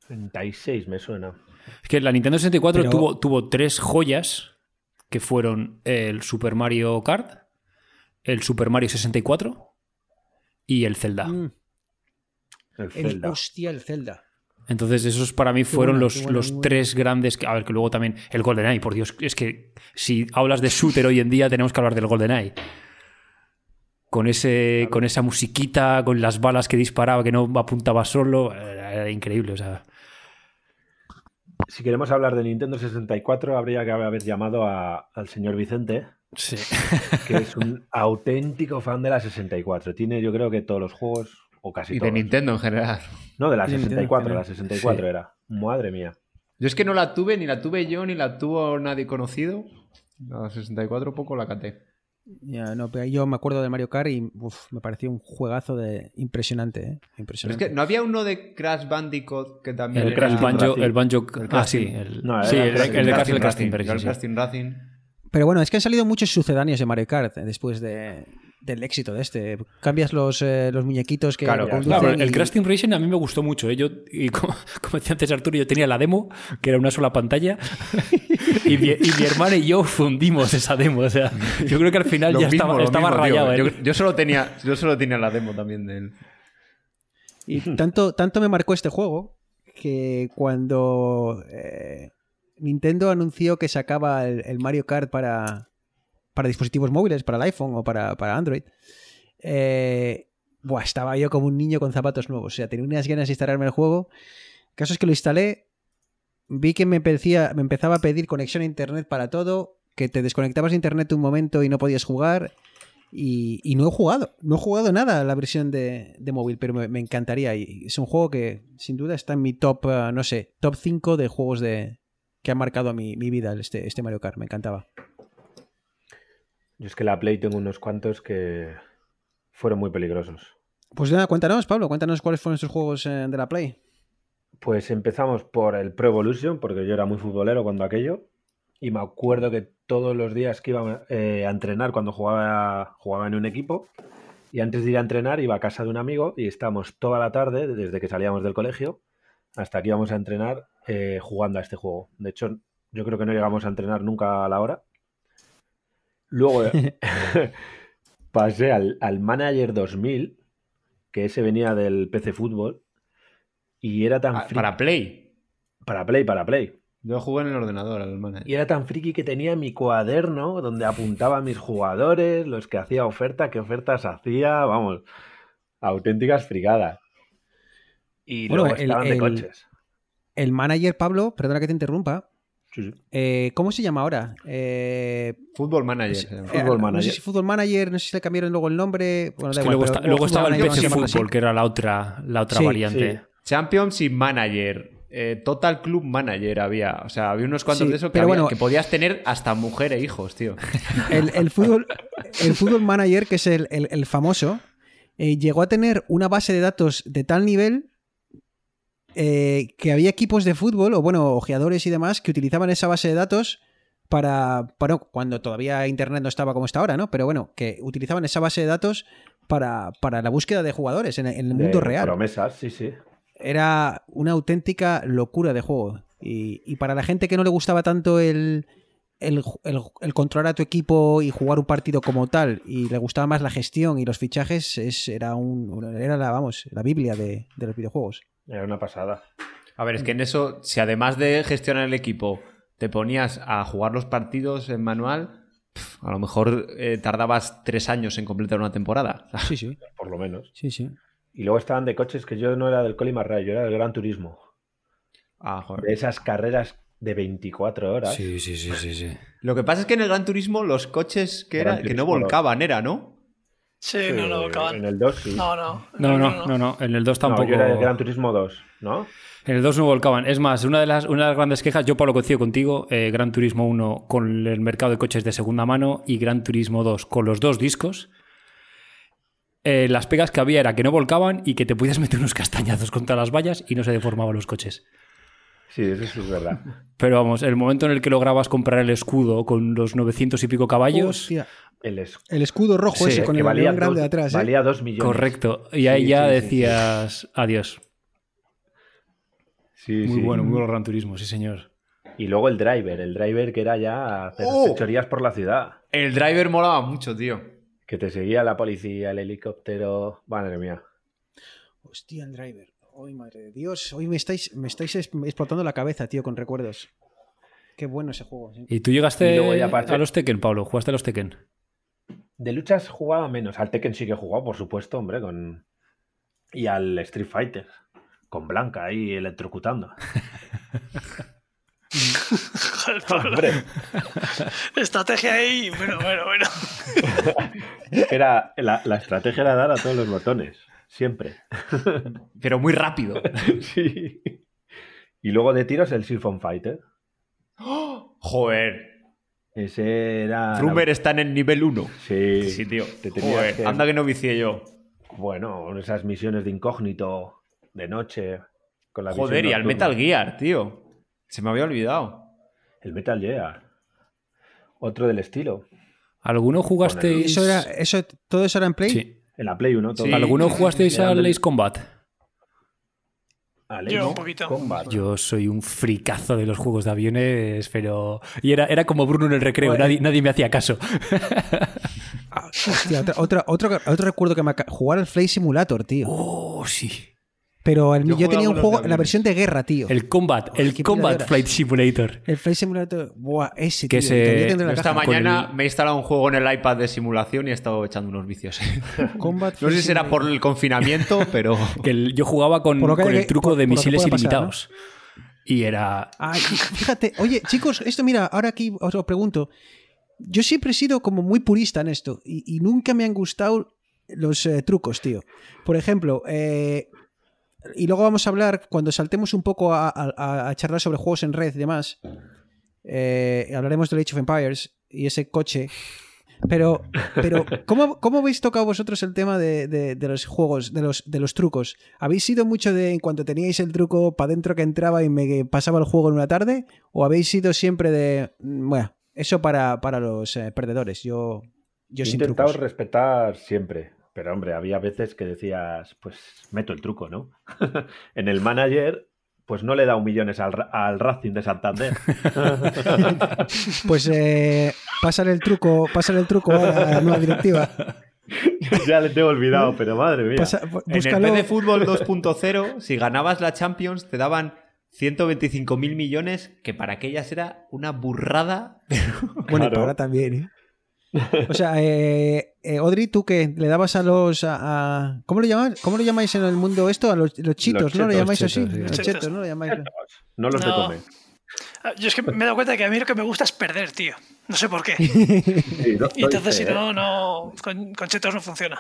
36 me suena. Es que la Nintendo 64 Pero- tuvo, tuvo tres joyas que fueron el Super Mario Kart, el Super Mario 64 y el Zelda. Mm, El el, Zelda. hostia, el Zelda. Entonces, esos para mí fueron los, los tres grandes. que- A ver, que luego también el GoldenEye, por Dios, es que si hablas de shooter hoy en día, tenemos que hablar del GoldenEye. Con, ese, con esa musiquita, con las balas que disparaba, que no apuntaba solo, era, era increíble. O sea, Si queremos hablar de Nintendo 64, habría que haber llamado a- al señor Vicente, sí. que es un auténtico fan de la 64. Tiene, yo creo que todos los juegos, o casi Y todos. de Nintendo en general. No, de la Y de Nintendo 64, en la general. 64 Sí. era. Madre mía. Yo es que no la tuve, ni la tuve yo, ni la tuvo nadie conocido. La 64 poco la caté. Ya, no, pero yo me acuerdo de Mario Kart y uf, me pareció un juegazo de impresionante, ¿eh? Pero es Impresionante. que no había uno de Crash Bandicoot que también El, era- el banjo, el banjo, El ah, Crash sí, el, No, sí, el, Crash el de Castle Racing, Casting, Racing. Crash Racing. Pero bueno, es que han salido muchos sucedáneos de Mario Kart después de, del éxito de este. Cambias los, eh, los muñequitos que Claro, el y- Crash Team Racing a mí me gustó mucho. ¿eh? Yo, y como, como decía antes Arturo, yo tenía la demo, que era una sola pantalla, y mi, y mi hermana y yo fundimos esa demo. O sea, yo creo que al final Lo ya mismo, estaba, estaba mismo, tío. rayado. ¿eh? Yo, yo solo tenía, yo solo tenía la demo también de él. Y tanto, tanto me marcó este juego que cuando eh, Nintendo anunció que sacaba el, el Mario Kart para, para dispositivos móviles, para el iPhone o para, Android, eh, buah, estaba yo como un niño con zapatos nuevos. O sea, tenía unas ganas de instalarme el juego. El caso es que lo instalé, vi que me, empezaba a pedir conexión a internet para todo, que te desconectabas de internet un momento y no podías jugar. Y, no he jugado, no he jugado nada a la versión de, móvil, pero me, encantaría. Es un juego que sin duda está en mi top, eh, no sé, top 5 de juegos de que han marcado mi, mi vida este, este Mario Kart. Me encantaba. Yo es que la Play tengo unos cuantos que fueron muy peligrosos. Pues nada, cuéntanos, Pablo, cuéntanos cuáles fueron estos juegos eh, de la Play. Pues empezamos por el Pro Evolution, porque yo era muy futbolero cuando aquello. Y me acuerdo que todos los días que iba eh, a entrenar cuando jugaba, jugaba en un equipo, y antes de ir a entrenar iba a casa de un amigo y estábamos toda la tarde, desde que salíamos del colegio, hasta que íbamos a entrenar eh, jugando a este juego. De hecho, yo creo que no llegamos a entrenar nunca a la hora. Luego pasé al, al Manager 2000, que ese venía del PC Fútbol, y era tan Ah, friki- para Play. para Play, para Play. Yo jugué en el ordenador al manager. Y era tan friki que tenía mi cuaderno donde apuntaba a mis jugadores, los que hacía oferta, qué ofertas hacía, vamos, auténticas frigadas. Y Bueno, luego el- estaban de el- coches. El manager, Pablo, perdona que te interrumpa. Sí, sí. eh, ¿Cómo se llama ahora? Eh, Fútbol Manager. Fútbol eh, No Manager. sé si Fútbol Manager, no sé si le cambiaron luego el nombre. Bueno, Es que igual, luego, está- estaba el PC así. Fútbol, que era la otra, la otra Sí, variante. sí. Championship Manager. eh, Total Club Manager había. O sea, había unos cuantos Sí, de esos que, había- bueno- que podías tener hasta mujer e hijos, tío. El, el fútbol, el fútbol manager, que es el, el- el famoso, eh, llegó a tener una base de datos de tal nivel eh, que había equipos de fútbol, o bueno, ojeadores y demás, que utilizaban esa base de datos para, para cuando todavía Internet no estaba como está ahora, ¿no? Pero bueno, que utilizaban esa base de datos para, para la búsqueda de jugadores en, en el mundo De real. Promesas, sí, sí. Era una auténtica locura de juego. Y, y para la gente que no le gustaba tanto el, el, el- el controlar a tu equipo y jugar un partido como tal, y le gustaba más la gestión y los fichajes, es, era, un, era la, vamos, la Biblia de, de los videojuegos. Era una pasada. A ver, es que en eso, si además de gestionar el equipo, te ponías a jugar los partidos en manual, pf, a lo mejor eh, tardabas tres años en completar una temporada. Sí, sí, Por lo menos. sí, sí. Y luego estaban de coches que yo no era del Colima Ray, yo era del Gran Turismo. Ah, joder. De esas carreras de 24 horas. Sí, sí, sí, sí, sí. Lo que pasa es que en el Gran Turismo los coches que, era, que no volcaban, era, ¿no? Sí, Sí, no lo acaban. En el 2 sí. No, no. No, no, no, no. En el 2 No, tampoco. yo era del Gran Turismo 2, ¿no? En el 2 no volcaban. Es más, una de las, una de las grandes quejas, yo Pablo coincido contigo, eh, Gran Turismo 1 con el mercado de coches de segunda mano y Gran Turismo 2 con los dos discos. Eh, las pegas que había era que no volcaban y que te podías meter unos castañazos contra las vallas y no se deformaban los coches. Sí, eso sí es verdad. Pero vamos, el momento en el que lograbas comprar el escudo con los 900 y pico caballos, Hostia, El es- el escudo rojo Sí, ese con el valía grande dos, atrás, ¿eh? valía dos millones. correcto. Y ahí Sí, ya sí, sí, decías adiós. Sí, Muy sí. bueno, muy bueno el Gran Turismo, sí señor. Y luego el driver, el driver que era ya hacer ¡Oh! fechorías por la ciudad. El driver molaba mucho, tío. Que te seguía la policía, el helicóptero. Madre mía. Hostia, el driver. Ay, madre de Dios, hoy me estáis, me estáis es- explotando la cabeza, tío, con recuerdos. Qué bueno ese juego. sí. ¿Y tú llegaste Y luego ya pasé- a los Tekken, Pablo? ¿Jugaste a los Tekken? De luchas jugaba menos. Al Tekken sí que he jugado, por supuesto, hombre, con. Y al Street Fighter. Con Blanca ahí electrocutando. Joder, Pablo. Hombre, Estrategia ahí. Bueno, bueno, bueno. era, la, la estrategia era dar a todos los botones. Siempre. Pero muy rápido. Sí. Y luego de tiros el Sylphon Fighter. Joder. Ese era. la- Rumer está en el nivel 1. Sí, Sí, tío. Te Joder, que- anda que no vicié yo. Bueno, esas misiones de incógnito de noche. Con la Joder, y al. Metal Gear, tío. Se me había olvidado. El Metal Gear. Otro del estilo. ¿Alguno jugasteis? ¿Eso era, eso, ¿Todo eso era en Play? Sí. En la Play 1. todo. Sí. ¿Alguno jugasteis al del- Ace Combat? Yo un poquito. Combat. Yo soy un fricazo de los juegos de aviones, pero. Y era, era como Bruno en el recreo, Bueno. nadie, nadie me hacía caso. Hostia, otra- otra- otro, otro recuerdo que me jugar al Flight Simulator, tío. Oh, sí. Pero el- Yo tenía un juego, de la versión de guerra, tío. El, El Combat, el Combat. Flight Simulator. Flight Simulator, buah, ese, Que tío. se- la esta mañana el- me he instalado un juego en el iPad de simulación y he estado echando unos vicios. Combat No sé si será por el confinamiento, pero. Que el- yo jugaba con, que el truco por- de por misiles pasar, ilimitados. Y era. Ay, fíjate, oye, chicos, esto mira, ahora aquí os lo pregunto. Yo siempre he sido como muy purista en esto y, y nunca me han gustado los eh, trucos, tío. Por ejemplo, eh, y luego vamos a hablar, cuando saltemos un poco a, a- a charlar sobre juegos en red y demás, eh, hablaremos del Age of Empires y ese coche. Pero, pero ¿cómo, cómo habéis tocado vosotros el tema de, de- de los juegos, de los, de los trucos? ¿Habéis sido mucho de en cuanto teníais el truco para dentro que entraba y me pasaba el juego en una tarde? ¿O habéis sido siempre de, mm, bueno, eso para, para los eh, perdedores? Yo, yo He sin intentado trucos. respetar siempre. Pero hombre, había veces que decías, pues meto el truco, ¿no? en el manager, pues no le he dado millones al, al Racing de Santander. Pues eh, pásale el truco, pásale el truco a la nueva directiva. ya le tengo olvidado, pero madre mía. Pasa- En el PC Fútbol 2.0, si ganabas la Champions, te daban 125 mil millones, que para aquellas era una burrada. Bueno, y Claro. para ahora también, ¿eh? O sea, eh, eh, Odri, ¿tú qué? ¿Le dabas a los... A, a- ¿cómo, lo llamáis, ¿Cómo lo llamáis en el mundo esto? A los, los chitos, Los ¿no? ¿Lo chetos, llamáis así? chetos, sí. Los Chetos. ¿no? Lo llamáis... No los de No. Ah, Yo es que me he dado cuenta de que a mí lo que me gusta es perder, tío. No sé por qué. Sí, no Y entonces, si ¿eh? no, no. Con, con chetos no funciona.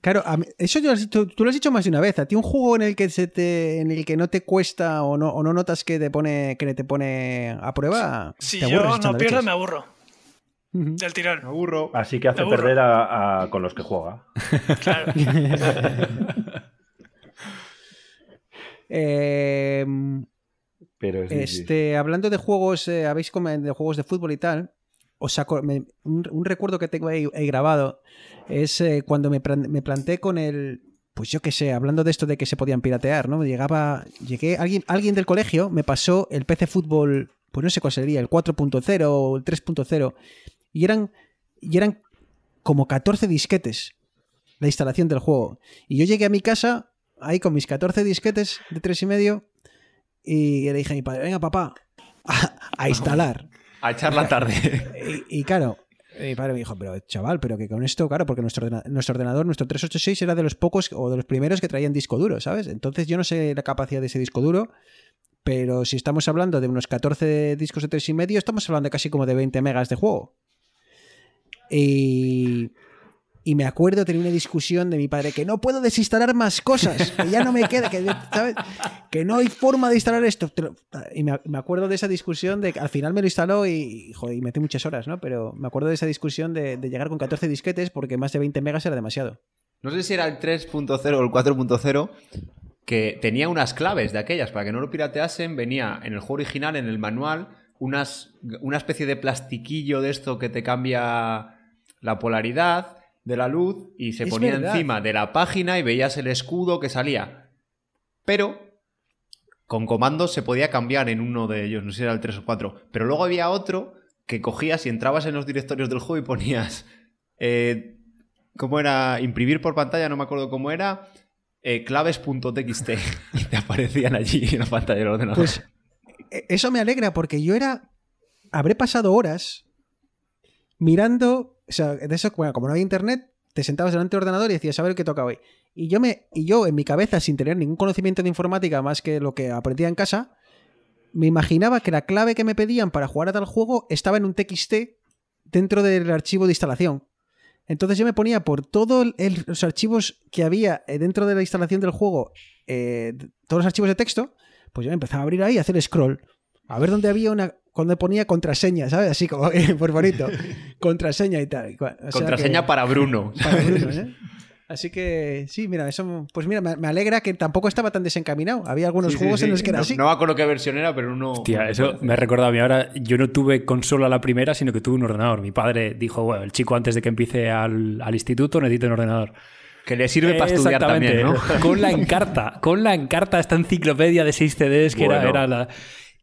Claro, a mí- eso yo lo has dicho- tú lo has dicho más de una vez. A ti un juego en el que se te, en el que no te cuesta o no, o no notas que te pone que te pone a prueba. Si te yo no pierdo, leches. me aburro. Del tirón. Aburro. Así que hace perder a- a- con los que juega. Claro. Eh, Pero sí. este, hablando de juegos, eh, habéis de juegos de fútbol y tal. Os me- un, un recuerdo que tengo ahí, ahí grabado es eh, cuando me, me planté con el. Pues yo qué sé, hablando de esto de que se podían piratear, ¿no? Llegaba. Llegué. Alguien, alguien del colegio me pasó el PC Fútbol. Pues no sé cuál sería, el 4.0 o el 3.0. Y eran. Y eran como 14 disquetes la instalación del juego. Y yo llegué a mi casa ahí con mis 14 disquetes de 3 y medio y le dije a mi padre, venga papá, a, a instalar. A echar la tarde. Y, y claro, mi padre me dijo, pero chaval, pero que con esto, claro, porque nuestro, ordena- nuestro ordenador, nuestro 386 era de los pocos o de los primeros que traían disco duro, ¿sabes? Entonces yo no sé la capacidad de ese disco duro, pero si estamos hablando de unos 14 discos de 3 y medio, estamos hablando casi como de 20 megas de juego. Y, y me acuerdo tener una discusión de mi padre que no puedo desinstalar más cosas, que ya no me queda, que, que no hay forma de instalar esto. Y me, acuerdo de esa discusión de que al final me lo instaló y metí muchas horas, ¿no? Pero me acuerdo de esa discusión de, de llegar con 14 disquetes porque más de 20 megas era demasiado. No sé si era el 3.0 o el 4.0 que tenía unas claves de aquellas para que no lo pirateasen. Venía en el juego original, en el manual, unas, una especie de plastiquillo de esto que te cambia la polaridad de la luz y se Es ponía verdad. encima de la página y veías el escudo que salía. Pero con comandos se podía cambiar en uno de ellos, no sé si era el 3 o 4. Pero luego había otro que cogías y entrabas en los directorios del juego y ponías. eh, ¿Cómo era? Imprimir por pantalla, no me acuerdo cómo era. eh, claves.txt y te aparecían allí en la pantalla del ordenador. Pues e- eso me alegra porque yo era. Habré pasado horas mirando. O sea, de eso, bueno, como no había internet, te sentabas delante del ordenador y decías, a ver qué toca hoy. Y yo, me, y yo, en mi cabeza, sin tener ningún conocimiento de informática más que lo que aprendía en casa, me imaginaba que la clave que me pedían para jugar a tal juego estaba en un TXT dentro del archivo de instalación. Entonces yo me ponía por todos los archivos que había eh, dentro de la instalación del juego, eh, todos los archivos de texto, pues yo me empezaba a abrir ahí y hacer scroll. A ver dónde había una. Cuando ponía contraseña, ¿sabes? Así como por bonito. contraseña y tal. O sea Contraseña que- para Bruno. para Bruno, ¿eh? Así que sí, mira, eso. Pues mira, me, alegra que tampoco estaba tan desencaminado. Había algunos Sí, juegos sí. en los que era no, así. no me acuerdo qué versión era, pero uno. Hostia, eso me ha recordado a mí ahora. Yo no tuve consola la primera, sino que tuve un ordenador. Mi padre dijo, bueno, el chico antes de que empiece al, al instituto necesita un ordenador. Que le sirve para estudiar también, ¿no? Con la encarta, con la encarta, esta enciclopedia de 6 CDs que era, era la...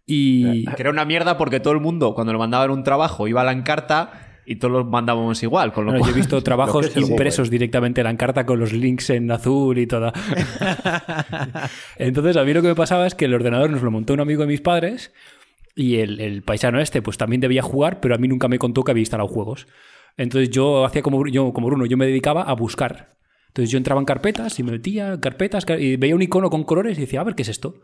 Y... Que era una mierda porque todo el mundo, cuando le mandaban un trabajo, iba a la encarta y todos los mandábamos igual. Con lo Bueno, yo he visto trabajos impresos directamente en la encarta con los links en azul y toda. Entonces, a mí lo que me pasaba es que el ordenador nos lo montó un amigo de mis padres y el, el paisano este, pues también debía jugar, pero a mí nunca me contó que había instalado juegos. Entonces, yo hacía como, yo, como Bruno, yo me dedicaba a buscar. Entonces, yo entraba en carpetas y me metía en carpetas car- y veía un icono con colores y decía, a ver, ¿qué es esto?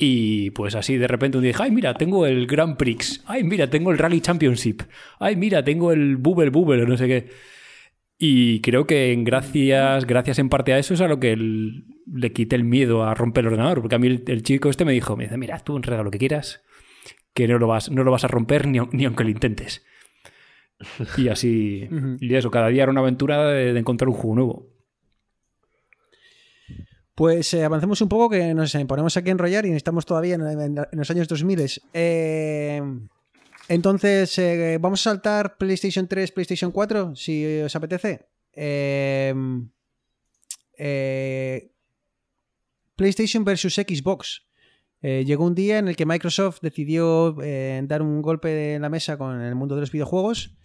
Y pues así de repente un día dije, ay, mira, tengo el Grand Prix. Ay, mira, tengo el Rally Championship. Ay, mira, tengo el Bubble Bubble no sé qué. Y creo que gracias, gracias en parte a eso es a lo que el- le quité el miedo a romper el ordenador. Porque a mí el, el chico este me dijo, me dice, mira, tú enreda lo que quieras, que no lo vas, no lo vas a romper ni, ni aunque lo intentes. Y así, y eso, cada día era una aventura de, de encontrar un juego nuevo. Pues eh, avancemos un poco que nos eh, ponemos aquí a enrollar y estamos todavía en, los años 2000. Eh, entonces, eh, vamos a saltar PlayStation 3, PlayStation 4, si os apetece. PlayStation versus Xbox. Llegó un día en el que Microsoft decidió dar un golpe en la mesa con el mundo de los videojuegos.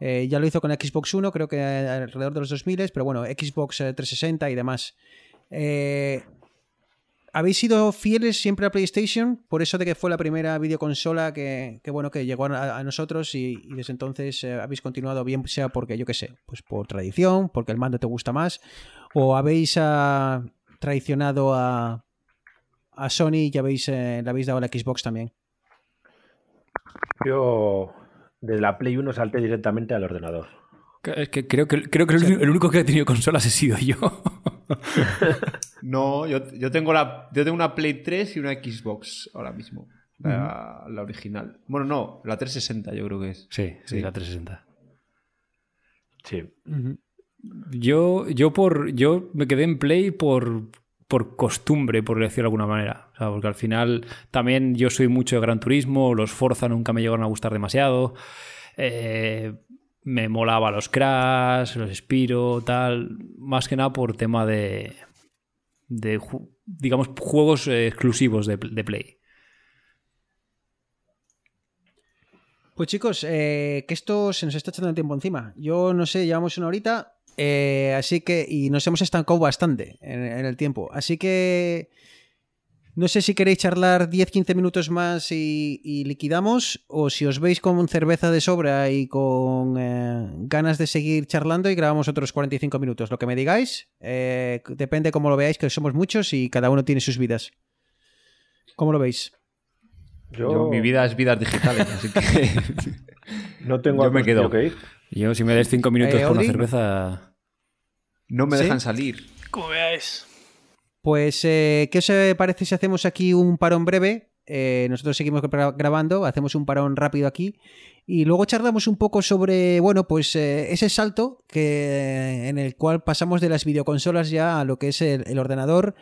Ya lo hizo con Xbox One, creo que alrededor de los 2000, pero bueno, Xbox eh, 360 y demás. Eh, ¿Habéis sido fieles siempre a PlayStation? Por eso de que fue la primera videoconsola que, que, bueno, que llegó a, a nosotros y, y desde entonces eh, habéis continuado bien, sea porque, yo qué sé, pues por tradición, porque el mando te gusta más, o habéis ah, traicionado a, a Sony y habéis, eh, le habéis dado a la Xbox también. Yo de la Play 1 salté directamente al ordenador. Es que creo que, creo que el, único- el único que ha tenido consolas he sido yo. No, yo, yo tengo la, yo tengo una Play 3 y una Xbox ahora mismo. La, la original. Bueno, no, la 360 yo creo que es. Sí, sí, Sí. la 360. Sí. Yo, yo por. Yo me quedé en Play por. por costumbre, por decirlo de alguna manera. O sea, porque al final también yo soy mucho de Gran Turismo, los Forza nunca me llegaron a gustar demasiado. eh, me molaba los Crash, los Spiro, tal. Más que nada por tema de. de digamos, juegos eh, exclusivos de, de Play. Pues chicos, eh, que esto se nos está echando el tiempo encima. Yo no sé, llevamos una horita, eh, así que, y nos hemos estancado bastante en el tiempo. Así que, no sé si queréis charlar 10-15 minutos más y, y liquidamos, o si os veis con cerveza de sobra y con eh, ganas de seguir charlando y grabamos otros 45 minutos. Lo que me digáis, eh, depende cómo lo veáis, que somos muchos y cada uno tiene sus vidas. ¿Cómo lo veis? Yo, Yo- mi vida es vidas digitales, así que. no tengo yo me quedo. que ir. Yo, si me des cinco minutos Eh, por una Audrey. cerveza. No me ¿Sí? dejan salir. Como veáis. Pues, eh, ¿qué os eh, parece si hacemos aquí un parón breve? Eh, nosotros seguimos gra- grabando, hacemos un parón rápido aquí y luego charlamos un poco sobre, bueno, pues eh, ese salto que, en el cual pasamos de las videoconsolas ya a lo que es el, el ordenador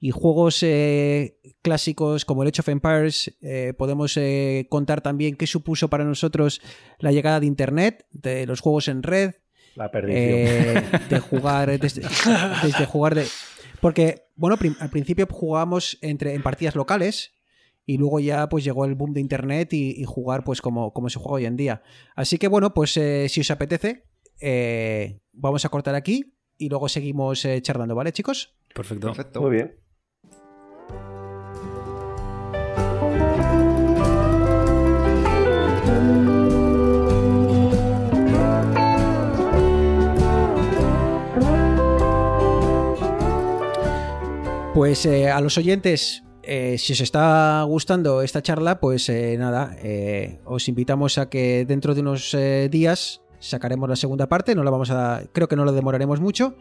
y juegos eh, clásicos como el Age of Empires. eh, podemos eh, contar también qué supuso para nosotros la llegada de Internet, de los juegos en red, La perdición. eh, de jugar desde, desde jugar de porque bueno al principio jugábamos entre en partidas locales y luego ya pues llegó el boom de internet y, y jugar pues como, como se juega hoy en día así que bueno pues eh, si os apetece eh, vamos a cortar aquí y luego seguimos eh, charlando vale chicos Perfecto. Perfecto. Muy bien. Pues eh, a los oyentes, eh, si os está gustando esta charla, pues eh, nada, os invitamos a que dentro de unos días sacaremos la segunda parte. No la vamos a, creo que no lo demoraremos mucho.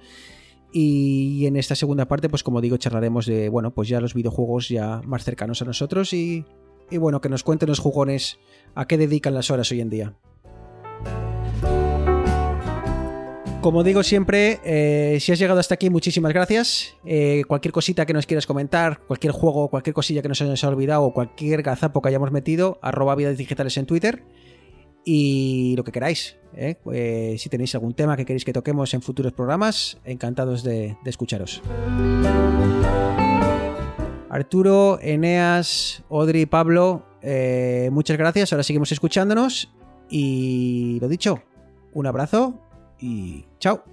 Y en esta segunda parte, pues como digo, charlaremos de, bueno, pues ya los videojuegos ya más cercanos a nosotros y bueno, que nos cuenten los jugones a qué dedican las horas hoy en día. Como digo siempre, eh, si has llegado hasta aquí, muchísimas gracias. Eh, cualquier cosita que nos quieras comentar, cualquier juego, cualquier cosilla que nos hayamos olvidado o cualquier gazapo que hayamos metido, arroba vidas digitales en Twitter. Y lo que queráis. ¿eh? Si tenéis algún tema que queréis que toquemos en futuros programas, encantados de, escucharos. Arturo, Eneas, Odri, Pablo, muchas gracias. Ahora seguimos escuchándonos. Y lo dicho, un abrazo y chao.